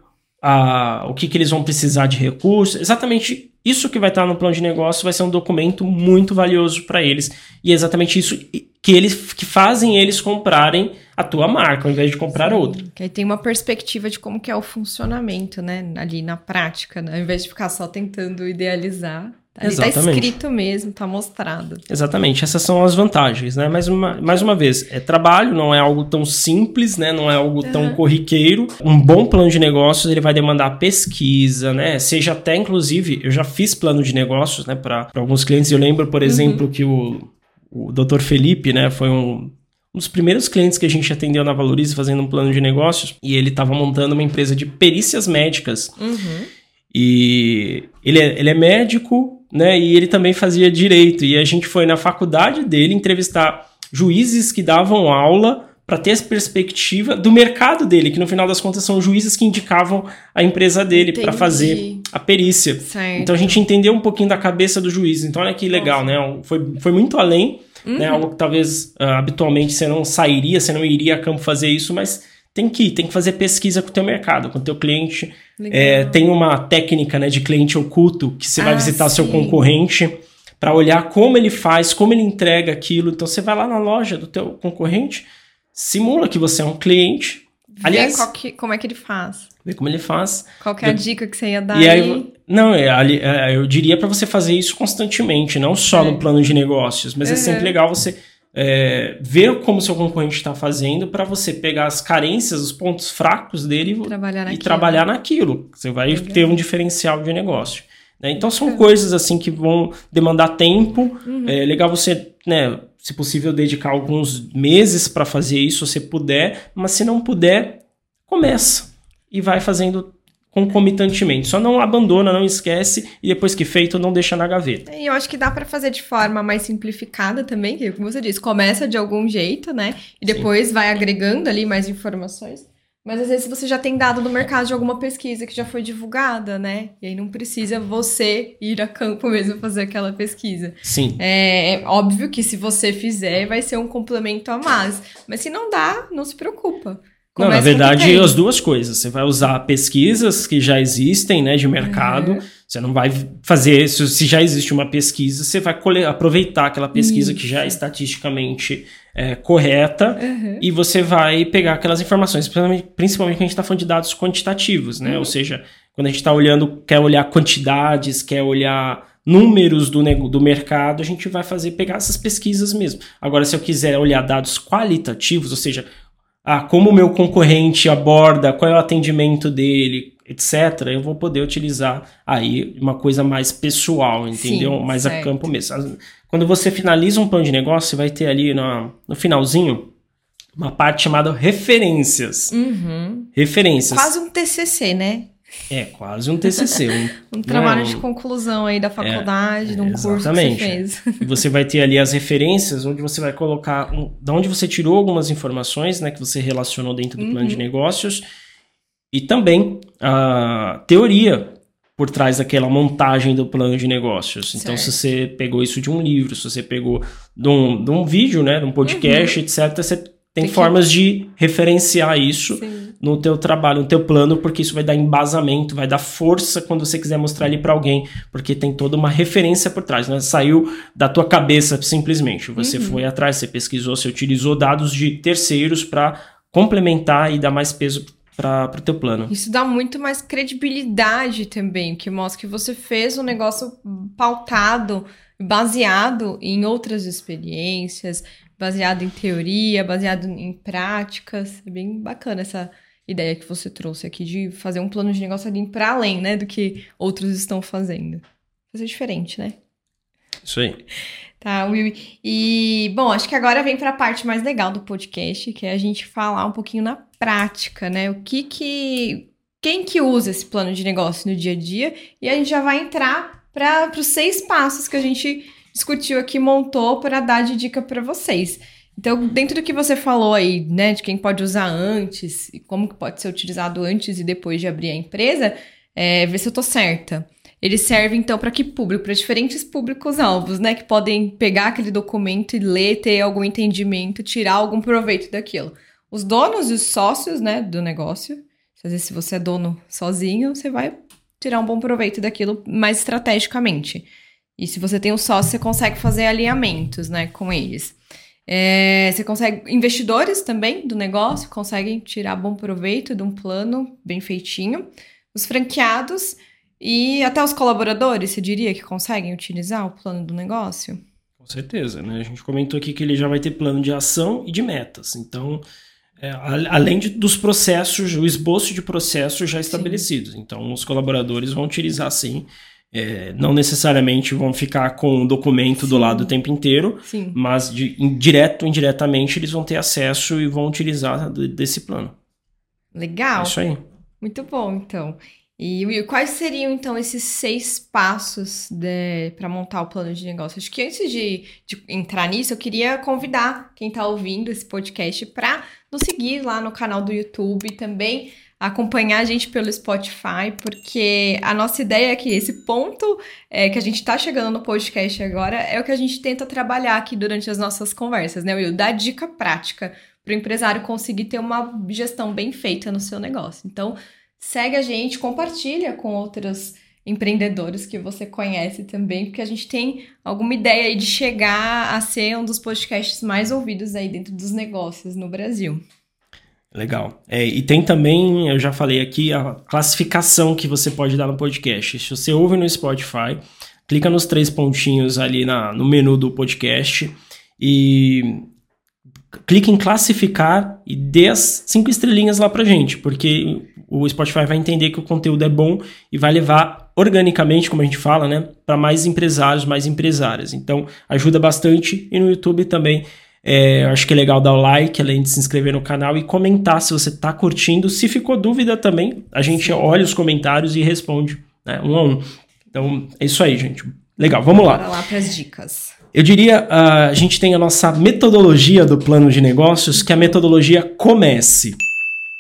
a, o que, que eles vão precisar de recursos. Exatamente isso que vai estar no plano de negócio vai ser um documento muito valioso para eles. E é exatamente isso que eles que fazem eles comprarem a tua marca, ao invés de comprar Sim, outra. Que aí tem uma perspectiva de como que é o funcionamento, né? Ali na prática, né? ao invés de ficar só tentando idealizar. Ali tá Exatamente. tá escrito mesmo, tá mostrado. Exatamente, essas são as vantagens, né? Mais uma, mais uma vez, é trabalho, não é algo tão simples, né? Não é algo tão corriqueiro. Um bom plano de negócios, ele vai demandar pesquisa, né? Seja até, inclusive, eu já fiz plano de negócios, né? Para alguns clientes. Eu lembro, por uhum. exemplo, uhum. que o, o Dr. Felipe, né? Foi um, um dos primeiros clientes que a gente atendeu na Valorize fazendo um plano de negócios. E ele estava montando uma empresa de perícias médicas. Uhum. E ele é, ele é médico, né? E ele também fazia direito. E a gente foi na faculdade dele entrevistar juízes que davam aula para ter essa perspectiva do mercado dele, que no final das contas são juízes que indicavam a empresa dele para fazer a perícia. Certo. Então a gente entendeu um pouquinho da cabeça do juiz. Então olha que legal, Nossa. né? Foi, foi muito além? Uhum. né? Algo que talvez uh, habitualmente você não sairia, você não iria a campo fazer isso, mas tem que tem que fazer pesquisa com o teu mercado, com o teu cliente. É, tem uma técnica né, de cliente oculto que você ah, vai visitar sim. seu concorrente para olhar como ele faz, como ele entrega aquilo. Então você vai lá na loja do teu concorrente, simula que você é um cliente. Aliás, que, como é que ele faz? Vê como ele faz. Qual é a dica que você ia dar? E aí, aí? não, é, é, eu diria para você fazer isso constantemente, não só é. no plano de negócios, mas uhum. é sempre legal você é, ver como seu concorrente está fazendo para você pegar as carências, os pontos fracos dele trabalhar e trabalhar naquilo. Você vai Legal. ter um diferencial de negócio. Né? Então são coisas assim que vão demandar tempo. Uhum. É legal você, né, se possível, dedicar alguns meses para fazer isso, se puder, mas se não puder, começa e vai fazendo concomitantemente. Só não abandona, não esquece e depois que feito, não deixa na gaveta. E eu acho que dá para fazer de forma mais simplificada também, que como você disse, começa de algum jeito, né? E depois Sim. vai agregando ali mais informações. Mas às vezes você já tem dado no mercado de alguma pesquisa que já foi divulgada, né? E aí não precisa você ir a campo mesmo fazer aquela pesquisa. Sim. É, é óbvio que se você fizer, vai ser um complemento a mais. Mas se não dá, não se preocupa. Não, na verdade, as duas coisas. Você vai usar pesquisas que já existem, né, de mercado. Uhum. Você não vai fazer isso. Se já existe uma pesquisa, você vai aproveitar aquela pesquisa isso. que já é estatisticamente é, correta uhum. e você vai pegar aquelas informações, principalmente, principalmente quando a gente está falando de dados quantitativos, né? Uhum. Ou seja, quando a gente está olhando, quer olhar quantidades, quer olhar números do, do mercado, a gente vai fazer pegar essas pesquisas mesmo. Agora, se eu quiser olhar dados qualitativos, ou seja, ah, como o meu concorrente aborda, qual é o atendimento dele, etc., eu vou poder utilizar aí uma coisa mais pessoal, entendeu? Sim, mais certo. a campo mesmo. Quando você finaliza um plano de negócio, você vai ter ali no, no finalzinho uma parte chamada referências. Uhum. Referências. Quase um TCC, né? É, quase um TCC. Um, um trabalho é, de conclusão aí da faculdade, é, de um exatamente. curso que você fez. E você vai ter ali as referências, onde você vai colocar um, da onde você tirou algumas informações, né, que você relacionou dentro do uhum. plano de uhum. negócios, e também a teoria por trás daquela montagem do plano de negócios. Certo. Então, se você pegou isso de um livro, se você pegou de um, de um vídeo, né, de um podcast, uhum. etc., você tem, tem formas que... de referenciar isso. Sim no teu trabalho, no teu plano, porque isso vai dar embasamento, vai dar força quando você quiser mostrar ali para alguém, porque tem toda uma referência por trás, né? Saiu da tua cabeça simplesmente. Você uhum. foi atrás, você pesquisou, você utilizou dados de terceiros para complementar e dar mais peso para o teu plano. Isso dá muito mais credibilidade também, que mostra que você fez um negócio pautado, baseado em outras experiências, baseado em teoria, baseado em práticas. É bem bacana essa ideia que você trouxe aqui de fazer um plano de negócio ali para além, né, do que outros estão fazendo. Fazer diferente, né? Isso aí. Tá, Will. E, bom, acho que agora vem para a parte mais legal do podcast, que é a gente falar um pouquinho na prática, né? O que que. Quem que usa esse plano de negócio no dia a dia? E a gente já vai entrar para os seis passos que a gente discutiu aqui, montou para dar de dica para vocês. Então, dentro do que você falou aí, né, de quem pode usar antes e como que pode ser utilizado antes e depois de abrir a empresa, é, ver se eu tô certa. Ele serve então para que público? Para diferentes públicos-alvos, né, que podem pegar aquele documento e ler, ter algum entendimento, tirar algum proveito daquilo. Os donos e os sócios, né, do negócio. Às vezes, se você é dono sozinho, você vai tirar um bom proveito daquilo mais estrategicamente. E se você tem um sócio, você consegue fazer alinhamentos, né, com eles. É, você consegue. Investidores também do negócio conseguem tirar bom proveito de um plano bem feitinho. Os franqueados e até os colaboradores, você diria que conseguem utilizar o plano do negócio? Com certeza, né? A gente comentou aqui que ele já vai ter plano de ação e de metas. Então, é, além de, dos processos, o esboço de processos já estabelecidos. Sim. Então, os colaboradores vão utilizar sim é, não necessariamente vão ficar com o documento Sim. do lado o tempo inteiro, Sim. mas de, direto ou indiretamente eles vão ter acesso e vão utilizar desse plano. Legal. É isso aí. Muito bom, então. E Will, quais seriam então esses seis passos para montar o plano de negócio? Acho que antes de, de entrar nisso, eu queria convidar quem está ouvindo esse podcast para nos seguir lá no canal do YouTube também acompanhar a gente pelo Spotify, porque a nossa ideia é que esse ponto é, que a gente está chegando no podcast agora é o que a gente tenta trabalhar aqui durante as nossas conversas, né, Will? Dar dica prática para o empresário conseguir ter uma gestão bem feita no seu negócio. Então, segue a gente, compartilha com outros empreendedores que você conhece também, porque a gente tem alguma ideia aí de chegar a ser um dos podcasts mais ouvidos aí dentro dos negócios no Brasil. Legal. É, e tem também, eu já falei aqui, a classificação que você pode dar no podcast. Se você ouve no Spotify, clica nos três pontinhos ali na, no menu do podcast e clique em classificar e dê as cinco estrelinhas lá pra gente, porque o Spotify vai entender que o conteúdo é bom e vai levar organicamente, como a gente fala, né, para mais empresários, mais empresárias. Então, ajuda bastante e no YouTube também. É, acho que é legal dar o like, além de se inscrever no canal e comentar se você está curtindo. Se ficou dúvida também, a gente olha os comentários e responde né, um a um. Então, é isso aí, gente. Legal, vamos lá. Bora lá para as dicas. Eu diria, uh, a gente tem a nossa metodologia do plano de negócios, que é a metodologia Comece.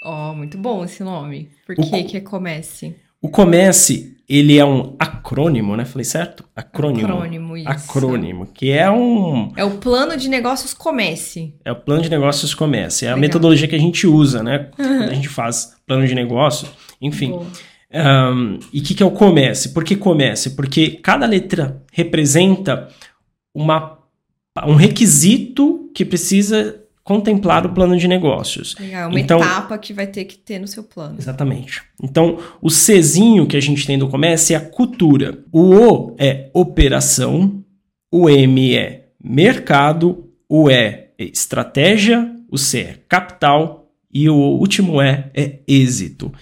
Ó, oh, muito bom esse nome. Por que, que é Comece? O Comece, ele é um acrônimo, né? Falei certo? Acrônimo. Acrônimo, isso. Acrônimo, que é um... É o plano de negócios Comece. É o plano de negócios Comece. É Legal. a metodologia que a gente usa, né? Quando a gente faz plano de negócio. Enfim. Um, e o que, que é o Comece? Por que Comece? Porque cada letra representa uma, um requisito que precisa contemplar o plano de negócios. Legal, uma então, etapa que vai ter que ter no seu plano. Exatamente. Então, o Czinho que a gente tem do comércio é a cultura. O O é operação, o M é mercado, o E é estratégia, o C é capital e o último E é êxito.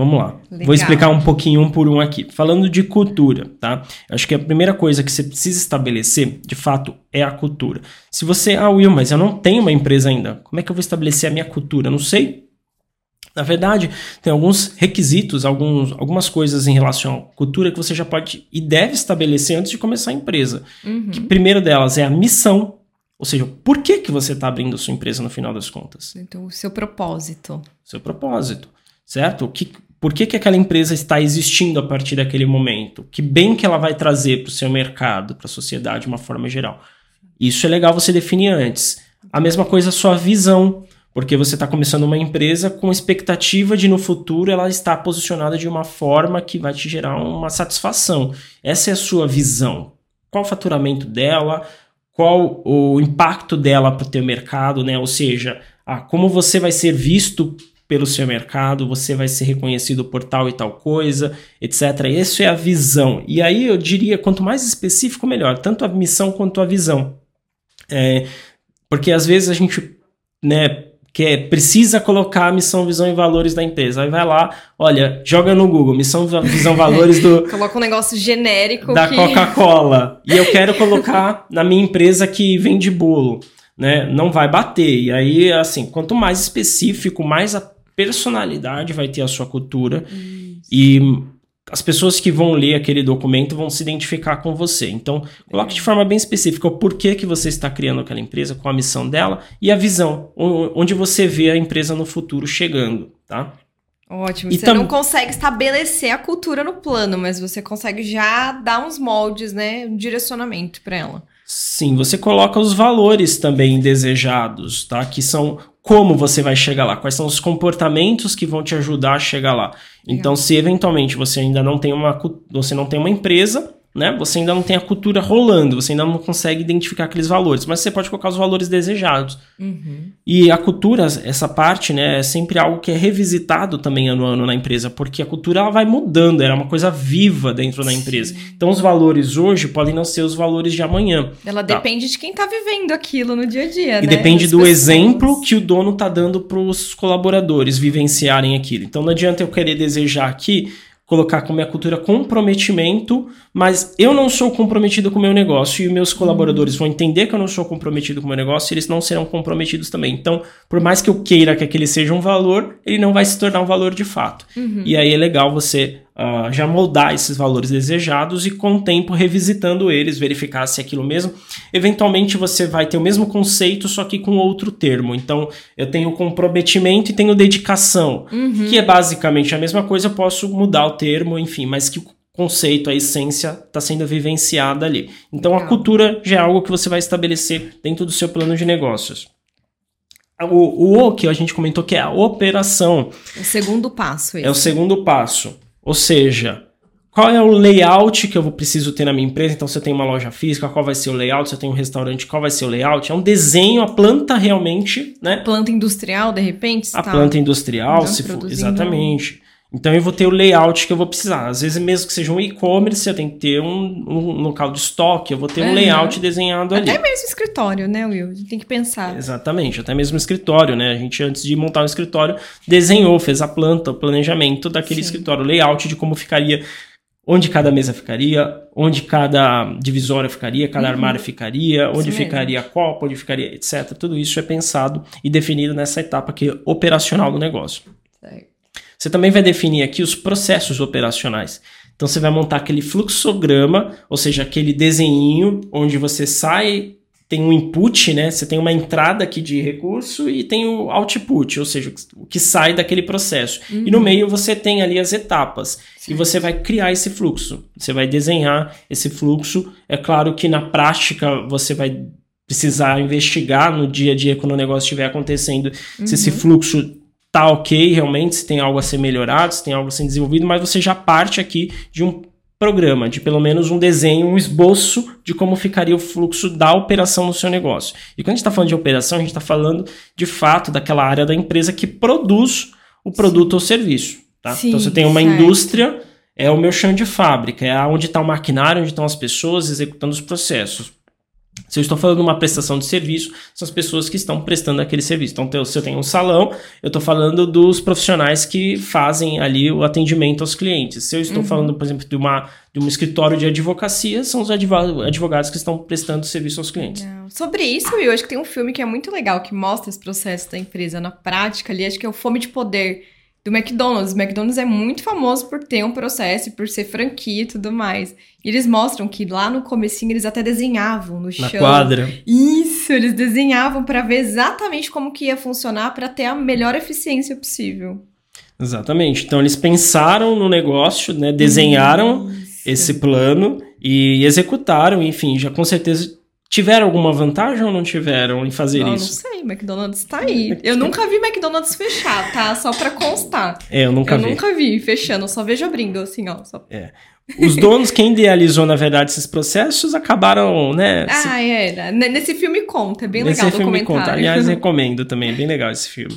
Vamos lá. Legal. Vou explicar um pouquinho um por um aqui. Falando de cultura, tá? Acho que a primeira coisa que você precisa estabelecer, de fato, é a cultura. Se você, ah, Will, mas eu não tenho uma empresa ainda, como é que eu vou estabelecer a minha cultura? Não sei. Na verdade, tem alguns requisitos, alguns, algumas coisas em relação à cultura que você já pode e deve estabelecer antes de começar a empresa. Uhum. Que primeiro delas é a missão, ou seja, por que, que você está abrindo a sua empresa no final das contas? Então, o seu propósito. Seu propósito, certo? O que, por que, que aquela empresa está existindo a partir daquele momento? Que bem que ela vai trazer para o seu mercado, para a sociedade de uma forma geral? Isso é legal você definir antes. A mesma coisa a sua visão, porque você está começando uma empresa com expectativa de no futuro ela estar posicionada de uma forma que vai te gerar uma satisfação. Essa é a sua visão. Qual o faturamento dela? Qual o impacto dela para o teu mercado, né? Ou seja, ah, como você vai ser visto pelo seu mercado, você vai ser reconhecido por tal e tal coisa, etc. Isso é a visão. E aí eu diria, quanto mais específico, melhor, tanto a missão quanto a visão. É, porque às vezes a gente né, quer, precisa colocar a missão, visão e valores da empresa. Aí vai lá, olha, joga no Google, missão, visão, valores do. Coloca um negócio genérico. Da que... Coca-Cola. E eu quero colocar na minha empresa que vende bolo. Né, não vai bater. E aí, assim, quanto mais específico, mais a personalidade vai ter a sua cultura Isso. e as pessoas que vão ler aquele documento vão se identificar com você. Então, coloque de forma bem específica o porquê que você está criando aquela empresa, qual a missão dela e a visão, onde você vê a empresa no futuro chegando, tá? Ótimo. E você tam... não consegue estabelecer a cultura no plano, mas você consegue já dar uns moldes, né, um direcionamento para ela. Sim, você coloca os valores também desejados, tá? Que são como você vai chegar lá, quais são os comportamentos que vão te ajudar a chegar lá. Então, se eventualmente você ainda não tem uma você não tem uma empresa, né? Você ainda não tem a cultura rolando, você ainda não consegue identificar aqueles valores, mas você pode colocar os valores desejados. Uhum. E a cultura, essa parte, né, é sempre algo que é revisitado também ano a ano na empresa, porque a cultura ela vai mudando, era uma coisa viva dentro da empresa. Então, os valores hoje podem não ser os valores de amanhã. Ela tá? depende de quem está vivendo aquilo no dia a dia, e né? depende do pessoas. exemplo que o dono está dando para os colaboradores vivenciarem aquilo. Então, não adianta eu querer desejar aqui colocar como minha cultura comprometimento, mas eu não sou comprometido com o meu negócio e meus colaboradores vão entender que eu não sou comprometido com o meu negócio e eles não serão comprometidos também. Então, por mais que eu queira que aquele seja um valor, ele não vai se tornar um valor de fato. Uhum. E aí é legal você uh, já moldar esses valores desejados e com o tempo revisitando eles, verificar se é aquilo mesmo. Eventualmente você vai ter o mesmo conceito, só que com outro termo. Então, eu tenho comprometimento e tenho dedicação, uhum. que é basicamente a mesma coisa, eu posso mudar o termo, enfim, mas que o conceito, a essência está sendo vivenciada ali. Então, Legal. a cultura já é algo que você vai estabelecer dentro do seu plano de negócios. O, o O que a gente comentou que é a operação. O segundo passo. Esse. É o segundo passo. Ou seja, qual é o layout que eu preciso ter na minha empresa? Então, você tem uma loja física, qual vai ser o layout? Você tem um restaurante, qual vai ser o layout? É um desenho, a planta realmente, né? Planta industrial, de repente? A tá planta industrial, se for, exatamente. Então eu vou ter o layout que eu vou precisar. Às vezes, mesmo que seja um e-commerce, eu tenho que ter um, um local de estoque, eu vou ter um layout desenhado até ali. Até mesmo escritório, né, Will? Tem que pensar. Exatamente, até mesmo escritório, né? A gente, antes de montar um escritório, desenhou, fez a planta, o planejamento daquele Sim. escritório, o layout de como ficaria, onde cada mesa ficaria, onde cada divisória ficaria, cada uhum. armário ficaria, onde ficaria a copa, onde ficaria, etc. Tudo isso é pensado e definido nessa etapa aqui operacional do negócio. Você também vai definir aqui os processos operacionais. Então você vai montar aquele fluxograma, ou seja, aquele desenho onde você sai, tem um input, né? Você tem uma entrada aqui de recurso e tem o output, ou seja, o que sai daquele processo. Uhum. E no meio você tem ali as etapas. Sim. E você vai criar esse fluxo. Você vai desenhar esse fluxo. É claro que na prática você vai precisar investigar no dia a dia quando o negócio estiver acontecendo uhum. se esse uhum. fluxo tá ok realmente, se tem algo a ser melhorado, se tem algo a ser desenvolvido, mas você já parte aqui de um programa, de pelo menos um desenho, um esboço de como ficaria o fluxo da operação no seu negócio. E quando a gente está falando de operação, a gente está falando de fato daquela área da empresa que produz o produto Sim. ou serviço. Tá? Sim, então você tem uma certo. indústria, é o meu chão de fábrica, é onde está o maquinário, onde estão as pessoas executando os processos. Se eu estou falando de uma prestação de serviço, são as pessoas que estão prestando aquele serviço. Então, se eu tenho um salão, eu estou falando dos profissionais que fazem ali o atendimento aos clientes. Se eu estou uhum. falando, por exemplo, de, uma, de um escritório de advocacia, são os advogados que estão prestando serviço aos clientes. Sobre isso, eu acho que tem um filme que é muito legal, que mostra esse processo da empresa na prática ali, acho que é o Fome de Poder do McDonald's. O McDonald's é muito famoso por ter um processo, por ser franquia e tudo mais. E eles mostram que lá no comecinho eles até desenhavam no chão. Na quadra. Isso, eles desenhavam para ver exatamente como que ia funcionar para ter a melhor eficiência possível. Exatamente. Então eles pensaram no negócio, né, desenharam Isso. esse plano e executaram, enfim, já com certeza Tiveram alguma vantagem ou não tiveram em fazer não, isso? Não sei, McDonald's tá aí. Eu nunca vi McDonald's fechar, tá? Só pra constar. É, eu nunca eu vi. Eu nunca vi fechando, só vejo abrindo, assim, ó. Só... É. Os donos, quem idealizou, na verdade, esses processos, acabaram, né? Ah, se... é. Nesse filme conta, é bem Nesse legal o filme conta. Aliás, recomendo também, é bem legal esse filme.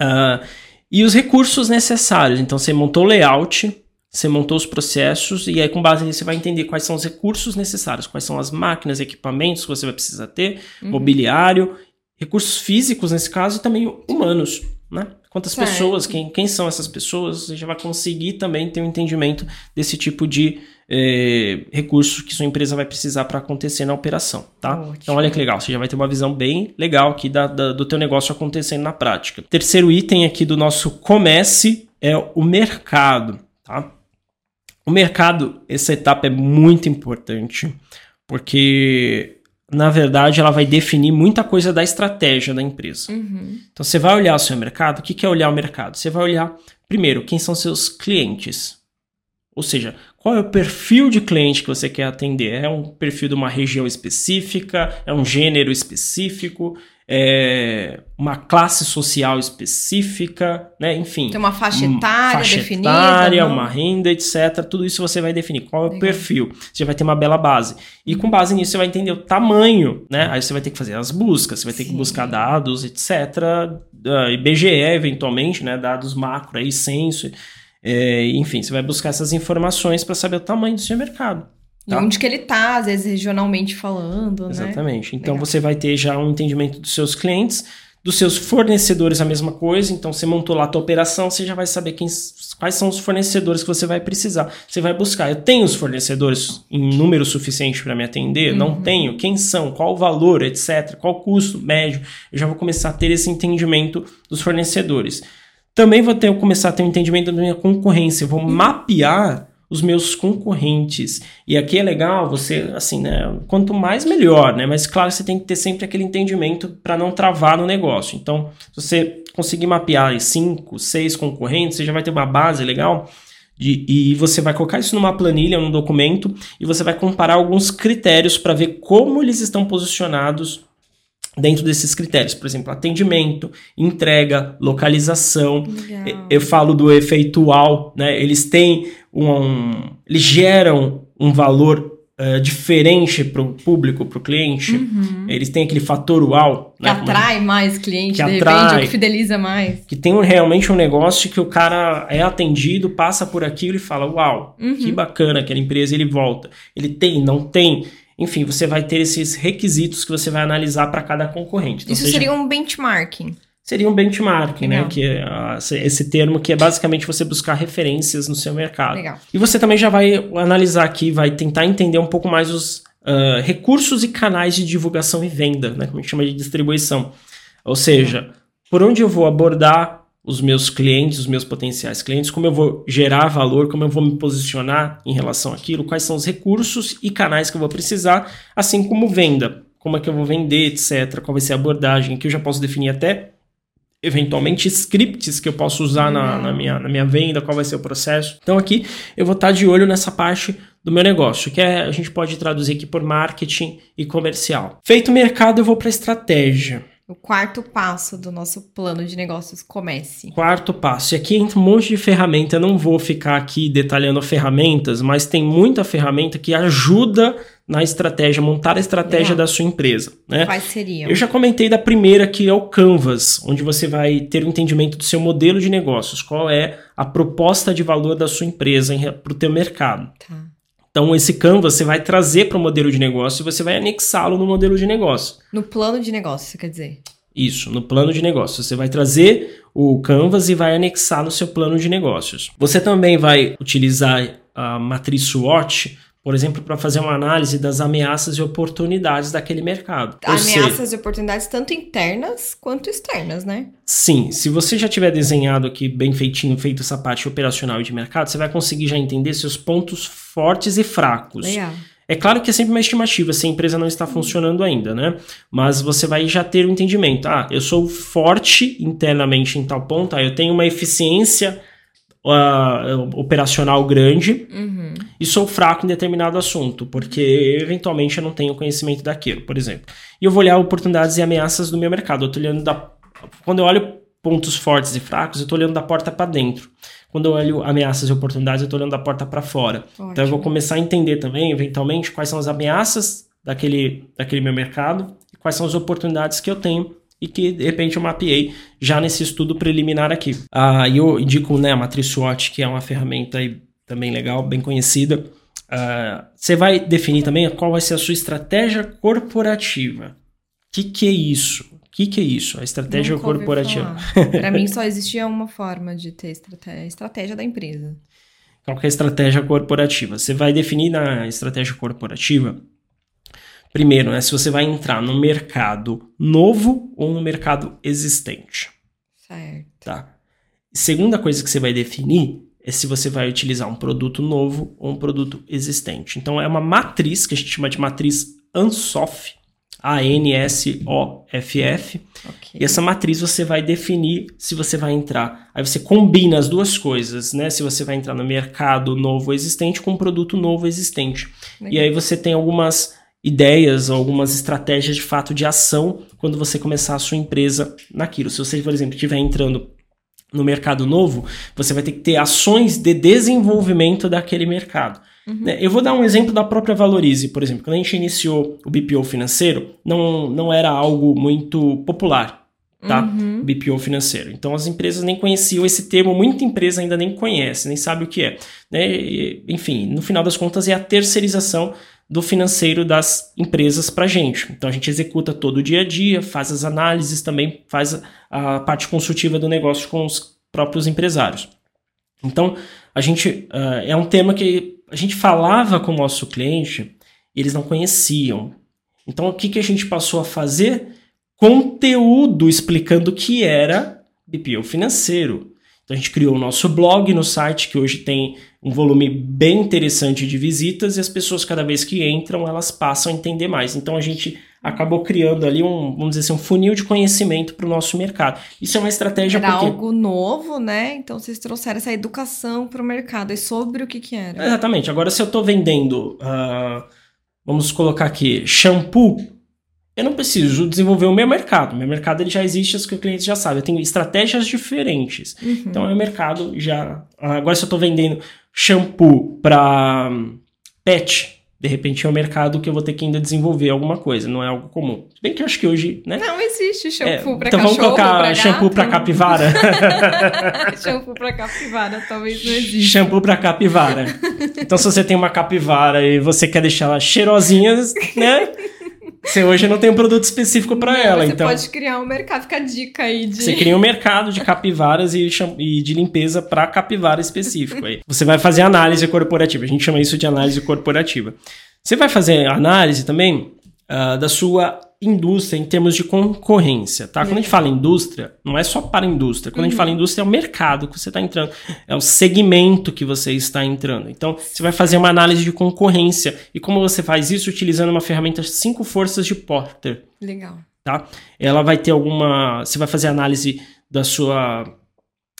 Uh, e os recursos necessários. Então, você montou o layout, você montou os processos e aí com base nisso você vai entender quais são os recursos necessários, quais são as máquinas, equipamentos que você vai precisar ter, uhum. mobiliário, recursos físicos nesse caso e também humanos, né? Quantas certo. pessoas, quem, quem são essas pessoas, você já vai conseguir também ter um entendimento desse tipo de eh, recurso que sua empresa vai precisar para acontecer na operação, tá? Ótimo. Então olha que legal, você já vai ter uma visão bem legal aqui da, da, do teu negócio acontecendo na prática. Terceiro item aqui do nosso comece é o mercado, tá? O mercado, essa etapa é muito importante, porque na verdade ela vai definir muita coisa da estratégia da empresa. Uhum. Então você vai olhar o seu mercado, o que é olhar o mercado? Você vai olhar, primeiro, quem são seus clientes. Ou seja, qual é o perfil de cliente que você quer atender? É um perfil de uma região específica? É um gênero específico? É, uma classe social específica, né? Enfim. Tem uma faixa etária faixa definida. Etária, uma renda, etc. Tudo isso você vai definir. Qual é o Legal. perfil? Você vai ter uma bela base. E com base nisso você vai entender o tamanho, né? Aí você vai ter que fazer as buscas, você vai ter Sim. que buscar dados, etc. Uh, IBGE, eventualmente, né? Dados macro aí, censo. É, enfim, você vai buscar essas informações para saber o tamanho do seu mercado. Tá? E onde que ele tá, às vezes regionalmente falando, Exatamente. né? Exatamente. Então Legal. você vai ter já um entendimento dos seus clientes, dos seus fornecedores a mesma coisa. Então você montou lá a tua operação, você já vai saber quem, quais são os fornecedores que você vai precisar. Você vai buscar. Eu tenho os fornecedores em número suficiente para me atender? Uhum. Não tenho? Quem são? Qual o valor, etc. Qual o custo médio? Eu já vou começar a ter esse entendimento dos fornecedores. Também vou ter, começar a ter um entendimento da minha concorrência. Eu vou uhum. mapear os meus concorrentes. E aqui é legal você, assim, né? Quanto mais melhor, né? Mas claro, você tem que ter sempre aquele entendimento para não travar no negócio. Então, se você conseguir mapear cinco, seis concorrentes, você já vai ter uma base legal. De, e você vai colocar isso numa planilha, num documento, e você vai comparar alguns critérios para ver como eles estão posicionados dentro desses critérios, por exemplo, atendimento, entrega, localização. Legal. Eu falo do efeitual, né? Eles têm um, eles geram um valor uh, diferente para o público, para o cliente. Uhum. Eles têm aquele fator uau. Que né? atrai mais cliente, que de atrai, repente, ou que fideliza mais. Que tem um, realmente um negócio que o cara é atendido, passa por aquilo e fala: Uau, uhum. que bacana aquela empresa, ele volta. Ele tem, não tem. Enfim, você vai ter esses requisitos que você vai analisar para cada concorrente. Então, Isso seja... seria um benchmarking seria um benchmarking, né? Que é esse termo que é basicamente você buscar referências no seu mercado. Legal. E você também já vai analisar aqui, vai tentar entender um pouco mais os uh, recursos e canais de divulgação e venda, né? Como a gente chama de distribuição. Ou seja, por onde eu vou abordar os meus clientes, os meus potenciais clientes, como eu vou gerar valor, como eu vou me posicionar em relação àquilo, quais são os recursos e canais que eu vou precisar, assim como venda, como é que eu vou vender, etc., qual vai ser a abordagem, que eu já posso definir até eventualmente scripts que eu posso usar na, na, minha, na minha venda, qual vai ser o processo. Então aqui eu vou estar de olho nessa parte do meu negócio, que é, a gente pode traduzir aqui por marketing e comercial. Feito o mercado, eu vou para estratégia. O quarto passo do nosso plano de negócios comece. Quarto passo. E aqui entra um monte de ferramenta. Eu não vou ficar aqui detalhando ferramentas, mas tem muita ferramenta que ajuda na estratégia, montar a estratégia Legal. da sua empresa. Né? Quais seriam? Eu já comentei da primeira, que é o Canvas, onde você vai ter o um entendimento do seu modelo de negócios, qual é a proposta de valor da sua empresa para o teu mercado. Tá. Então, esse Canvas você vai trazer para o modelo de negócio e você vai anexá-lo no modelo de negócio. No plano de negócio, você quer dizer? Isso, no plano de negócio. Você vai trazer o Canvas e vai anexar no seu plano de negócios. Você também vai utilizar a matriz SWOT por exemplo, para fazer uma análise das ameaças e oportunidades daquele mercado. Ameaças e oportunidades tanto internas quanto externas, né? Sim, se você já tiver desenhado aqui bem feitinho, feito essa parte operacional e de mercado, você vai conseguir já entender seus pontos fortes e fracos. Legal. É claro que é sempre uma estimativa se a empresa não está funcionando ainda, né? Mas você vai já ter o um entendimento. Ah, eu sou forte internamente em tal ponto, ah, eu tenho uma eficiência uh, operacional grande uhum. e sou fraco em determinado assunto, porque eventualmente eu não tenho conhecimento daquilo, por exemplo. E eu vou olhar oportunidades e ameaças do meu mercado. Eu tô olhando da. Quando eu olho pontos fortes e fracos, eu estou olhando da porta para dentro. Quando eu olho ameaças e oportunidades, eu estou olhando da porta para fora. Ótimo. Então eu vou começar a entender também, eventualmente, quais são as ameaças daquele, daquele meu mercado e quais são as oportunidades que eu tenho e que de repente eu mapeei já nesse estudo preliminar aqui. Ah, eu indico né, a matriz SWOT, que é uma ferramenta aí também legal, bem conhecida. Ah, você vai definir também qual vai ser a sua estratégia corporativa. O que, que é isso? O que, que é isso? A estratégia Nunca corporativa. Para mim só existia uma forma de ter estratégia, a estratégia da empresa. Qual é a estratégia corporativa? Você vai definir na estratégia corporativa Primeiro, né, se você vai entrar no mercado novo ou no mercado existente. Certo. Tá. Segunda coisa que você vai definir é se você vai utilizar um produto novo ou um produto existente. Então é uma matriz que a gente chama de matriz ANSOF, A-N-S-O-F-F. Okay. E essa matriz você vai definir se você vai entrar. Aí você combina as duas coisas, né? Se você vai entrar no mercado novo ou existente com um produto novo existente. Legal. E aí você tem algumas ideias, algumas estratégias de fato de ação quando você começar a sua empresa naquilo. Se você, por exemplo, estiver entrando no mercado novo, você vai ter que ter ações de desenvolvimento daquele mercado. Uhum. Né, eu vou dar um exemplo da própria Valorize, por exemplo. Quando a gente iniciou o BPO financeiro, não, não era algo muito popular, tá? Uhum. BPO financeiro. Então as empresas nem conheciam esse termo, muita empresa ainda nem conhece, nem sabe o que é. Né? Enfim, no final das contas é a terceirização do financeiro das empresas para a gente. Então a gente executa todo o dia a dia, faz as análises também, faz a parte consultiva do negócio com os próprios empresários. Então a gente uh, é um tema que a gente falava com o nosso cliente, eles não conheciam. Então o que, que a gente passou a fazer? Conteúdo explicando o que era BPO financeiro. Então a gente criou o nosso blog no site que hoje tem um volume bem interessante de visitas e as pessoas cada vez que entram elas passam a entender mais. Então a gente acabou criando ali um, vamos dizer assim, um funil de conhecimento para o nosso mercado. Isso é uma estratégia era porque... algo novo, né? Então vocês trouxeram essa educação para o mercado e sobre o que que era. Exatamente. Agora se eu estou vendendo, uh, vamos colocar aqui, shampoo eu não preciso desenvolver o meu mercado. Meu mercado ele já existe, as que o cliente já sabe. Eu tenho estratégias diferentes. Uhum. Então, o meu mercado já. Agora, se eu estou vendendo shampoo para hum, pet, de repente é um mercado que eu vou ter que ainda desenvolver alguma coisa, não é algo comum. Se bem que eu acho que hoje, né? Não existe shampoo é, pra então cachorro, vamos colocar pra shampoo gato. capivara. shampoo pra capivara, talvez não exista. shampoo pra capivara. Então se você tem uma capivara e você quer deixar ela cheirosinha, né? Você hoje não tem um produto específico para ela, Você então pode criar um mercado, fica a dica aí de... você cria um mercado de capivaras e, e de limpeza para capivara específico. Aí você vai fazer análise corporativa. A gente chama isso de análise corporativa. Você vai fazer análise também ah, da sua indústria em termos de concorrência, tá? Quando a gente fala indústria, não é só para a indústria. Quando a gente fala indústria, é o mercado que você está entrando, é o segmento que você está entrando. Então, você vai fazer uma análise de concorrência. E como você faz isso? Utilizando uma ferramenta cinco forças de Porter Legal. tá? Ela vai ter alguma, você vai fazer análise da sua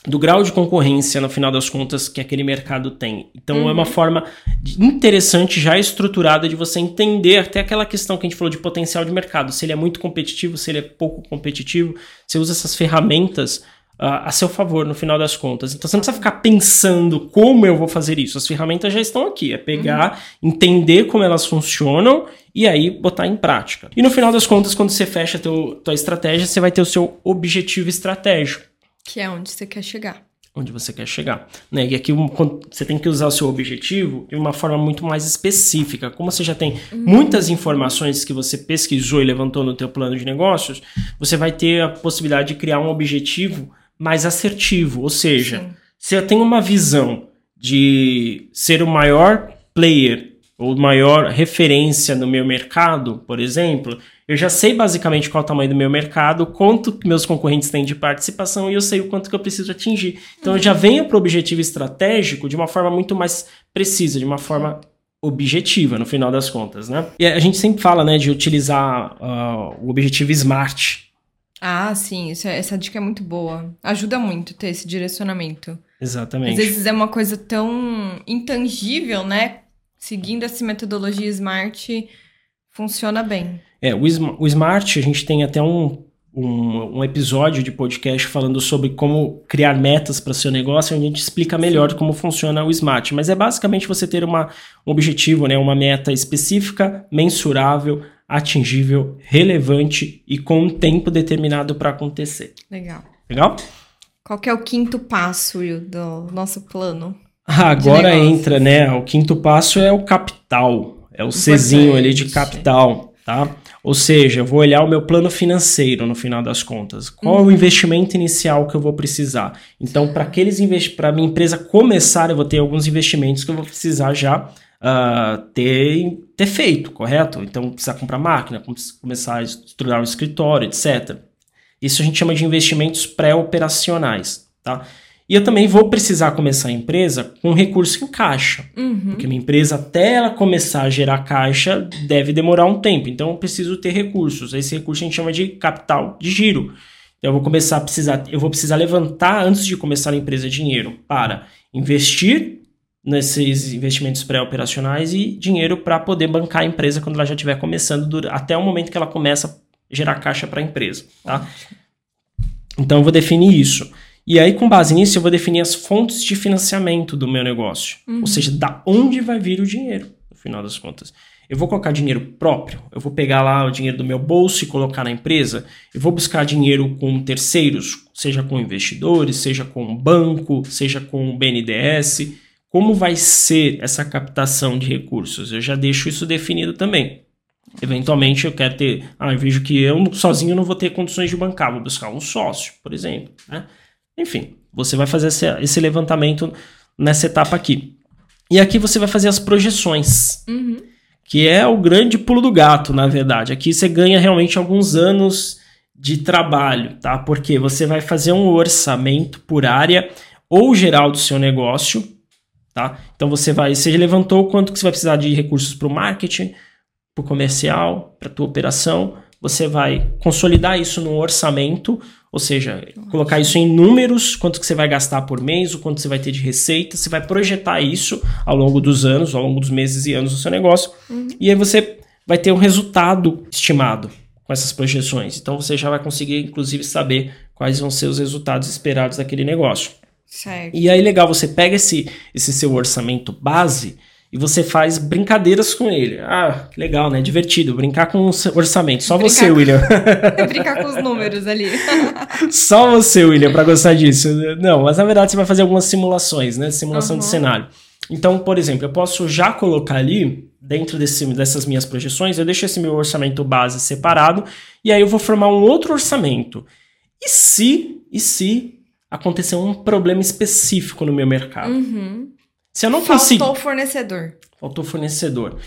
do grau de concorrência no final das contas que aquele mercado tem. Então é uma forma de- interessante já estruturada de você entender até aquela questão que a gente falou de potencial de mercado, se ele é muito competitivo, se ele é pouco competitivo, você usa essas ferramentas ah, a seu favor no final das contas. Então você não precisa ficar pensando como eu vou fazer isso. As ferramentas já estão aqui. É pegar, entender como elas funcionam e aí botar em prática. E no final das contas, quando você fecha a tua estratégia, você vai ter o seu objetivo estratégico Que é onde você quer chegar. onde você quer chegar. Né? E aqui um- você tem que usar o seu objetivo de uma forma muito mais específica. Como você já tem muitas informações que você pesquisou e levantou no teu plano de negócios, você vai ter a possibilidade de criar um objetivo mais assertivo. Ou seja, Sim. se eu tenho uma visão de ser o maior player ou maior referência no meu mercado, por exemplo, eu já sei basicamente qual é o tamanho do meu mercado, quanto meus concorrentes têm de participação e eu sei o quanto que eu preciso atingir. Então eu já venho para o objetivo estratégico de uma forma muito mais precisa, de uma forma objetiva, no final das contas, né? E a gente sempre fala, né, de utilizar ah, o objetivo SMART. Ah, sim, é- essa dica é muito boa. Ajuda muito ter esse direcionamento. Exatamente. Às vezes é uma coisa tão intangível, né? Seguindo essa metodologia SMART, funciona bem. É, o, o Smart, a gente tem até um, um, um episódio de podcast falando sobre como criar metas para seu negócio, onde a gente explica melhor como funciona o Smart. Mas é basicamente você ter uma, um objetivo, né, uma meta específica, mensurável, atingível, relevante e com um tempo determinado para acontecer. Legal. Legal? Qual que é o quinto passo Will, do nosso plano? Ah, agora entra, né? O quinto passo é o capital. É o Czinho ali de capital, tá? Ou seja, eu vou olhar o meu plano financeiro no final das contas. Qual Uhum. é o investimento inicial que eu vou precisar? Então, para aqueles para minha empresa começar, eu vou ter alguns investimentos que eu vou precisar já ah, ter, ter feito, correto? Então, precisar comprar máquina, com- começar a estruturar o escritório, etc. Isso a gente chama de investimentos pré-operacionais, tá? E eu também vou precisar começar a empresa com recurso em caixa. Uhum. Porque minha empresa, até ela começar a gerar caixa, deve demorar um tempo. Então, eu preciso ter recursos. Esse recurso a gente chama de capital de giro. Então, eu vou começar a precisar, eu vou precisar levantar antes de começar a empresa dinheiro para investir nesses investimentos pré-operacionais e dinheiro para poder bancar a empresa quando ela já estiver começando, até o momento que ela começa a gerar caixa para a empresa. Tá? Então eu vou definir isso. E aí, com base nisso, eu vou definir as fontes de financiamento do meu negócio. Ou seja, da onde vai vir o dinheiro, no final das contas. Eu vou colocar dinheiro próprio, eu vou pegar lá o dinheiro do meu bolso e colocar na empresa, eu vou buscar dinheiro com terceiros, seja com investidores, seja com banco, seja com o BNDES. Como vai ser essa captação de recursos? Eu já deixo isso definido também. Eventualmente eu quero ter. Ah, eu vejo que eu sozinho não vou ter condições de bancar, vou buscar um sócio, por exemplo. Né? Enfim, você vai fazer esse, esse levantamento nessa etapa aqui. E aqui você vai fazer as projeções, Uhum. que é o grande pulo do gato, na verdade. Aqui você ganha realmente alguns anos de trabalho, tá? Porque você vai fazer um orçamento por área ou geral do seu negócio, tá? Então você vai, você levantou quanto que você vai precisar de recursos para o marketing, para o comercial, para a tua operação. Você vai consolidar isso num orçamento, ou seja, colocar isso em números, quanto que você vai gastar por mês, o quanto você vai ter de receita, você vai projetar isso ao longo dos anos, ao longo dos meses e anos do seu negócio, e aí você vai ter um resultado estimado com essas projeções. Então você já vai conseguir, inclusive, saber quais vão ser os resultados esperados daquele negócio. Certo. E aí, legal, você pega esse, esse seu orçamento base e você faz brincadeiras com ele. Ah, que legal, né? Divertido. Brincar com orçamento. Só brincar você, com... William. brincar com os números ali. Só você, William, para gostar disso. Não, mas na verdade você vai fazer algumas simulações, né? Simulação uhum. de cenário. Então, por exemplo, eu posso já colocar ali, dentro desse, dessas minhas projeções, eu deixo esse meu orçamento base separado e aí eu vou formar um outro orçamento. E se, e se acontecer um problema específico no meu mercado? Uhum. Se eu não conseguir. Faltou fornecedor. Faltou fornecedor.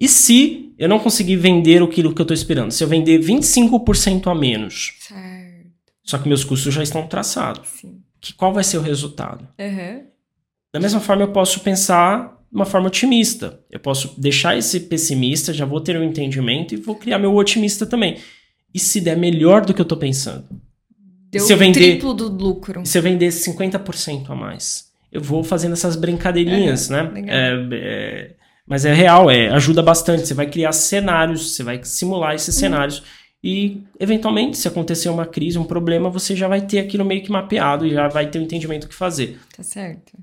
E se eu não conseguir vender aquilo que eu estou esperando? Se eu vender 25% a menos. Certo. Só que meus custos já estão traçados. Sim. Que qual vai ser o resultado? Uhum. Da mesma forma, eu posso pensar de uma forma otimista. Eu posso deixar esse pessimista, já vou ter um entendimento e vou criar meu otimista também. E se der melhor do que eu estou pensando? Deu se eu vender, triplo do lucro. Se eu vender 50% a mais? Eu vou fazendo essas brincadeirinhas, é, né? É, é, mas é real, é, ajuda bastante. Você vai criar cenários, você vai simular esses uhum. cenários. E, eventualmente, se acontecer uma crise, um problema, você já vai ter aquilo meio que mapeado e já vai ter o um entendimento do que fazer. Tá certo.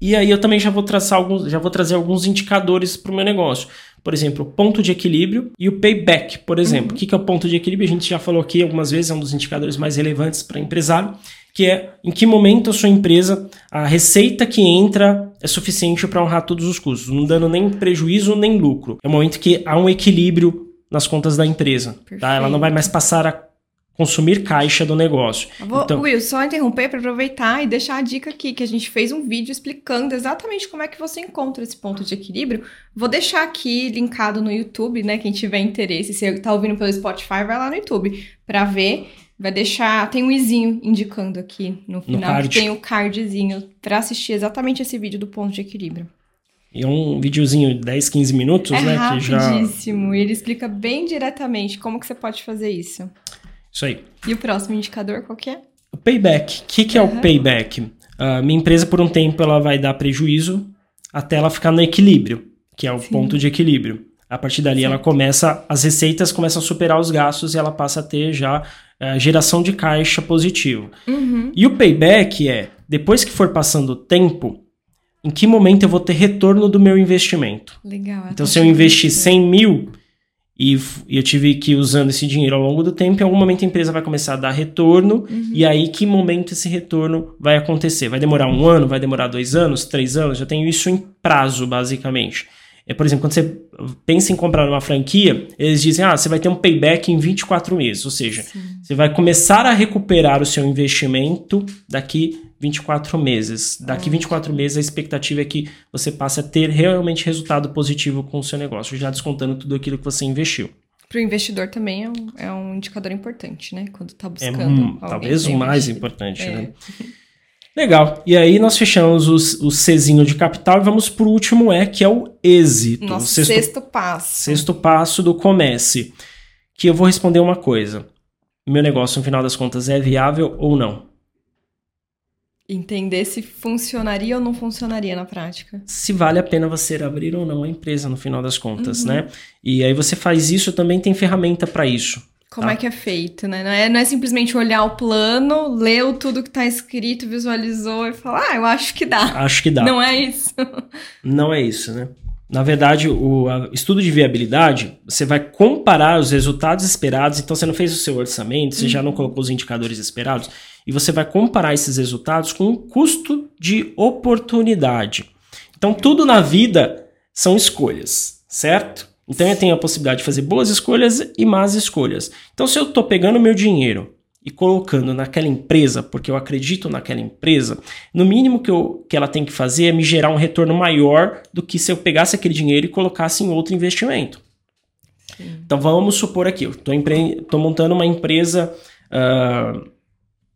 E aí eu também já vou traçar alguns, já vou trazer alguns indicadores para o meu negócio. Por exemplo, o ponto de equilíbrio e o payback, por exemplo. Uhum. O que é o ponto de equilíbrio? A gente já falou aqui algumas vezes, é um dos indicadores mais relevantes para empresário que é em que momento a sua empresa, a receita que entra é suficiente para honrar todos os custos, não dando nem prejuízo nem lucro. É o momento que há um equilíbrio nas contas da empresa. Tá? Ela não vai mais passar a consumir caixa do negócio. Vou, então, Will, só interromper para aproveitar e deixar a dica aqui, que a gente fez um vídeo explicando exatamente como é que você encontra esse ponto de equilíbrio. Vou deixar aqui linkado no YouTube, né? Quem tiver interesse, se está ouvindo pelo Spotify, vai lá no YouTube para ver. Vai deixar. Tem um izinho indicando aqui no final no que tem o cardzinho para assistir exatamente esse vídeo do ponto de equilíbrio. E é um videozinho de 10, 15 minutos, é né? Rapidíssimo. Já... Ele explica bem diretamente como que você pode fazer isso. Isso aí. E o próximo indicador qual que é? O payback. O que, que é uhum. o payback? Uh, minha empresa, por um tempo, ela vai dar prejuízo até ela ficar no equilíbrio, que é o Sim. ponto de equilíbrio. A partir dali, certo. ela começa, as receitas começam a superar os gastos e ela passa a ter já uh, geração de caixa positivo. Uhum. E o payback é, depois que for passando o tempo, em que momento eu vou ter retorno do meu investimento? Legal. Então, se eu investir 100 mil e, e, eu tive que ir usando esse dinheiro ao longo do tempo, em algum momento a empresa vai começar a dar retorno, uhum. e aí que momento esse retorno vai acontecer? Vai demorar um ano, vai demorar dois anos, três anos? Já tenho isso em prazo, basicamente. É, por exemplo, quando você pensa em comprar uma franquia, eles dizem, ah, você vai ter um payback em 24 meses. Ou seja, Sim. você vai começar a recuperar o seu investimento daqui 24 meses. Daqui 24 meses, a expectativa é que você passe a ter realmente resultado positivo com o seu negócio, já descontando tudo aquilo que você investiu. Para o investidor também é um, é um, indicador importante, né? Quando está é buscando. É, hum, talvez o mais importante, é. né? Legal. E aí nós fechamos os, o Czinho de capital e vamos para o último E, que é o êxito. Nosso o sexto, sexto passo. Sexto passo do comece. Que eu vou responder uma coisa. Meu negócio, no final das contas, é viável ou não? Entender se funcionaria ou não funcionaria na prática. Se vale a pena você abrir ou não a empresa, no final das contas, uhum. né? E aí você faz isso, também tem ferramenta para isso. Como tá. é que é feito, né? Não é, não é simplesmente olhar o plano, leu tudo que está escrito, visualizou e falar, ah, eu acho que dá. Acho que dá. Não é isso. Não é isso, né? Na verdade, o estudo de viabilidade, você vai comparar os resultados esperados. Então, você não fez o seu orçamento, você uhum. já não uhum. colocou os indicadores esperados, e você vai comparar esses resultados com o custo de oportunidade. Então, tudo na vida são escolhas, certo? Então eu tenho a possibilidade de fazer boas escolhas e más escolhas. Então se eu estou pegando meu dinheiro e colocando naquela empresa, porque eu acredito naquela empresa, no mínimo que, eu, que ela tem que fazer é me gerar um retorno maior do que se eu pegasse aquele dinheiro e colocasse em outro investimento. Sim. Então vamos supor aqui, eu estou montando uma empresa, uh,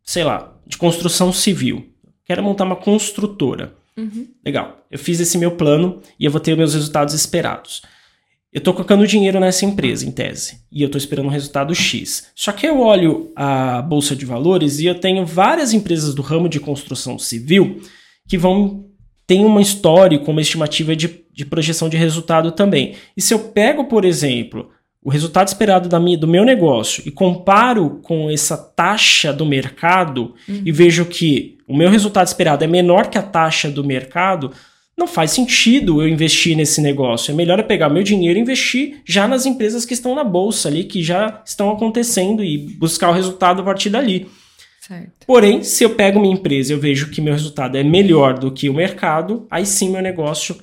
sei lá, de construção civil. Quero montar uma construtora. Uhum. Legal. Eu fiz esse meu plano e eu vou ter meus resultados esperados. Eu estou colocando dinheiro nessa empresa, em tese, e eu estou esperando um resultado X. Só que eu olho a bolsa de valores e eu tenho várias empresas do ramo de construção civil que vão ter uma histórico, uma estimativa de, de projeção de resultado também. E se eu pego, por exemplo, o resultado esperado da minha, do meu negócio e comparo com essa taxa do mercado uhum. e vejo que o meu resultado esperado é menor que a taxa do mercado, não faz sentido eu investir nesse negócio. É melhor eu pegar meu dinheiro e investir já nas empresas que estão na bolsa ali, que já estão acontecendo e buscar o resultado a partir dali. Certo. Porém, se eu pego minha empresa e eu vejo que meu resultado é melhor do que o mercado, aí sim meu negócio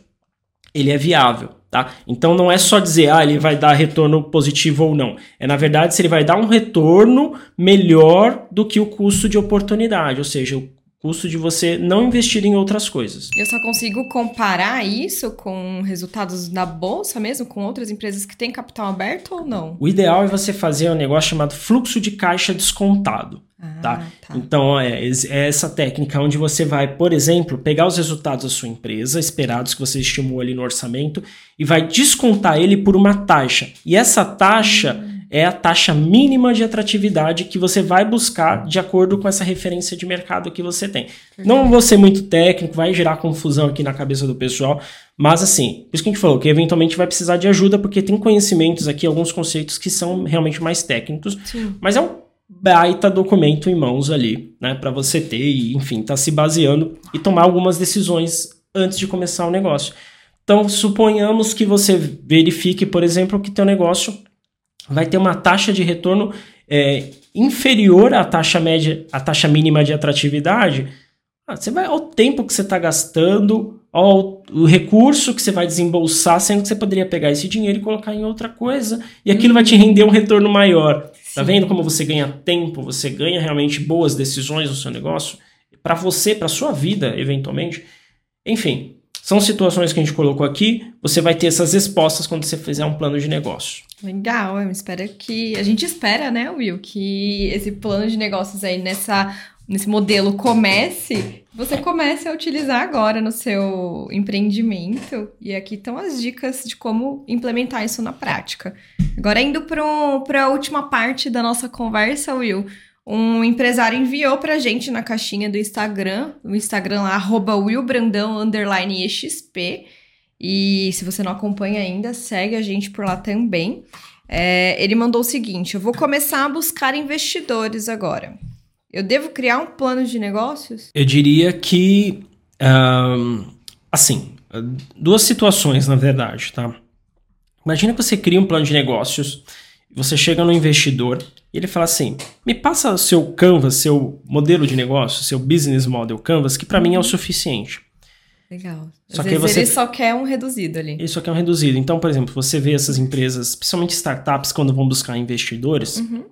ele é viável. Tá? Então não é só dizer, ah, ele vai dar retorno positivo ou não. É na verdade se ele vai dar um retorno melhor do que o custo de oportunidade, ou seja, o custo de você não investir em outras coisas. Eu só consigo comparar isso com resultados da bolsa mesmo, com outras empresas que têm capital aberto ou não? O ideal é você fazer um negócio chamado fluxo de caixa descontado. Ah, tá? tá? Então, é, é, essa técnica onde você vai, por exemplo, pegar os resultados da sua empresa, esperados que você estimou ali no orçamento, e vai descontar ele por uma taxa. E essa taxa hum é a taxa mínima de atratividade que você vai buscar de acordo com essa referência de mercado que você tem. Não vou ser muito técnico, vai gerar confusão aqui na cabeça do pessoal, mas assim, por isso que a gente falou que eventualmente vai precisar de ajuda, porque tem conhecimentos aqui, alguns conceitos que são realmente mais técnicos, Sim. mas é um baita documento em mãos ali, né, para você ter e, enfim, tá se baseando e tomar algumas decisões antes de começar o negócio. Então, suponhamos que você verifique, por exemplo, que teu negócio vai ter uma taxa de retorno é, inferior à taxa média, à taxa mínima de atratividade, ah, você vai ao tempo que você está gastando, ao o recurso que você vai desembolsar, sendo que você poderia pegar esse dinheiro e colocar em outra coisa, e aquilo uhum. vai te render um retorno maior. Tá Sim. Tá vendo como você ganha tempo, você ganha realmente boas decisões no seu negócio, para você, para sua vida, eventualmente. Enfim, são situações que a gente colocou aqui, você vai ter essas respostas quando você fizer um plano de negócio. Legal, eu espero que. A gente espera, né, Will, que esse plano de negócios aí nessa, nesse modelo comece, você comece a utilizar agora no seu empreendimento. E aqui estão as dicas de como implementar isso na prática. Agora, indo para a última parte da nossa conversa, Will. Um empresário enviou pra gente na caixinha do Instagram, o Instagram lá, arroba willbrandão, underline XP e se você não acompanha ainda, segue a gente por lá também. É, ele mandou o seguinte: eu vou começar a buscar investidores agora. Eu devo criar um plano de negócios? Eu diria que. Um, assim, duas situações, na verdade, tá? Imagina que você cria um plano de negócios, você chega no investidor e ele fala assim: me passa seu Canvas, seu modelo de negócio, seu business model Canvas, que para mim é o suficiente. Legal. Às só que você... ele só quer um reduzido ali. Ele só quer um reduzido. Então, por exemplo, você vê essas empresas, principalmente startups, quando vão buscar investidores, uhum.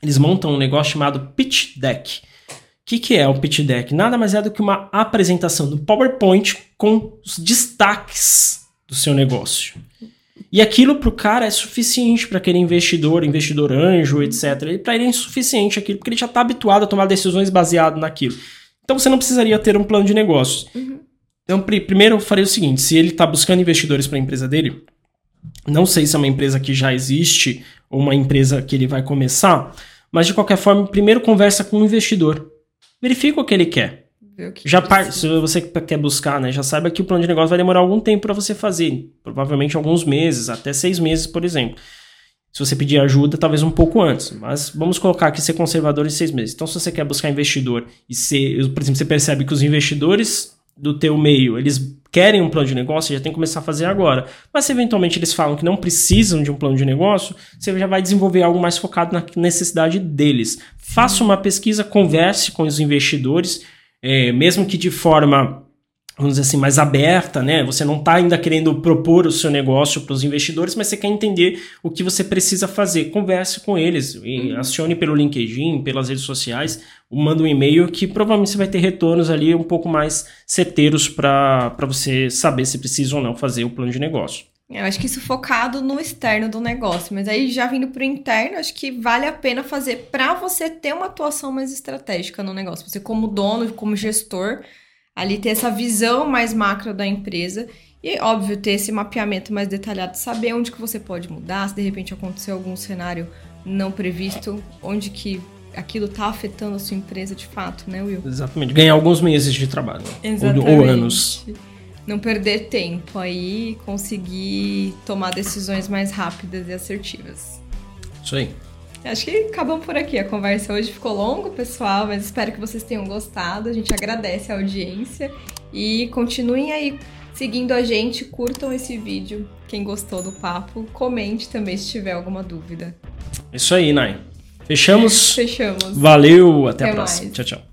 eles montam um negócio chamado pitch deck. O que, que é o pitch deck? Nada mais é do que uma apresentação do PowerPoint com os destaques do seu negócio. E aquilo para o cara é suficiente para aquele investidor, investidor anjo, etc. Para ele é insuficiente aquilo, porque ele já está habituado a tomar decisões baseado naquilo. Então você não precisaria ter um plano de negócios. Uhum. Então, primeiro eu farei o seguinte: se ele está buscando investidores para a empresa dele, não sei se é uma empresa que já existe ou uma empresa que ele vai começar, mas de qualquer forma, primeiro conversa com o investidor. Verifica o que ele quer. Que já par... se você quer buscar, né, já saiba que o plano de negócio vai demorar algum tempo para você fazer, provavelmente alguns meses, até seis meses, por exemplo. Se você pedir ajuda, talvez um pouco antes, mas vamos colocar aqui ser conservador em seis meses. Então, se você quer buscar investidor e ser, por exemplo, você percebe que os investidores do teu meio, eles querem um plano de negócio, já tem que começar a fazer agora. Mas se eventualmente eles falam que não precisam de um plano de negócio, você já vai desenvolver algo mais focado na necessidade deles. Faça uma pesquisa, converse com os investidores, é, mesmo que de forma vamos dizer assim, mais aberta, né? Você não está ainda querendo propor o seu negócio para os investidores, mas você quer entender o que você precisa fazer. Converse com eles, uhum. acione pelo LinkedIn, pelas redes sociais, manda um e-mail que provavelmente você vai ter retornos ali um pouco mais certeiros para você saber se precisa ou não fazer o plano de negócio. Eu acho que isso focado no externo do negócio, mas aí já vindo para o interno, acho que vale a pena fazer para você ter uma atuação mais estratégica no negócio. Você como dono, como gestor, ali ter essa visão mais macro da empresa e, óbvio, ter esse mapeamento mais detalhado, saber onde que você pode mudar, se de repente acontecer algum cenário não previsto, onde que aquilo está afetando a sua empresa de fato, né, Will? Exatamente. Ganhar alguns meses de trabalho. Exatamente. Ou, ou anos. Não perder tempo aí, conseguir tomar decisões mais rápidas e assertivas. Isso aí. Acho que acabamos por aqui. A conversa hoje ficou longa, pessoal, mas espero que vocês tenham gostado. A gente agradece a audiência e continuem aí seguindo a gente, curtam esse vídeo. Quem gostou do papo, comente também se tiver alguma dúvida. Isso aí, Nai. Fechamos? Fechamos. Valeu, até, Até a próxima. mais. Tchau, tchau.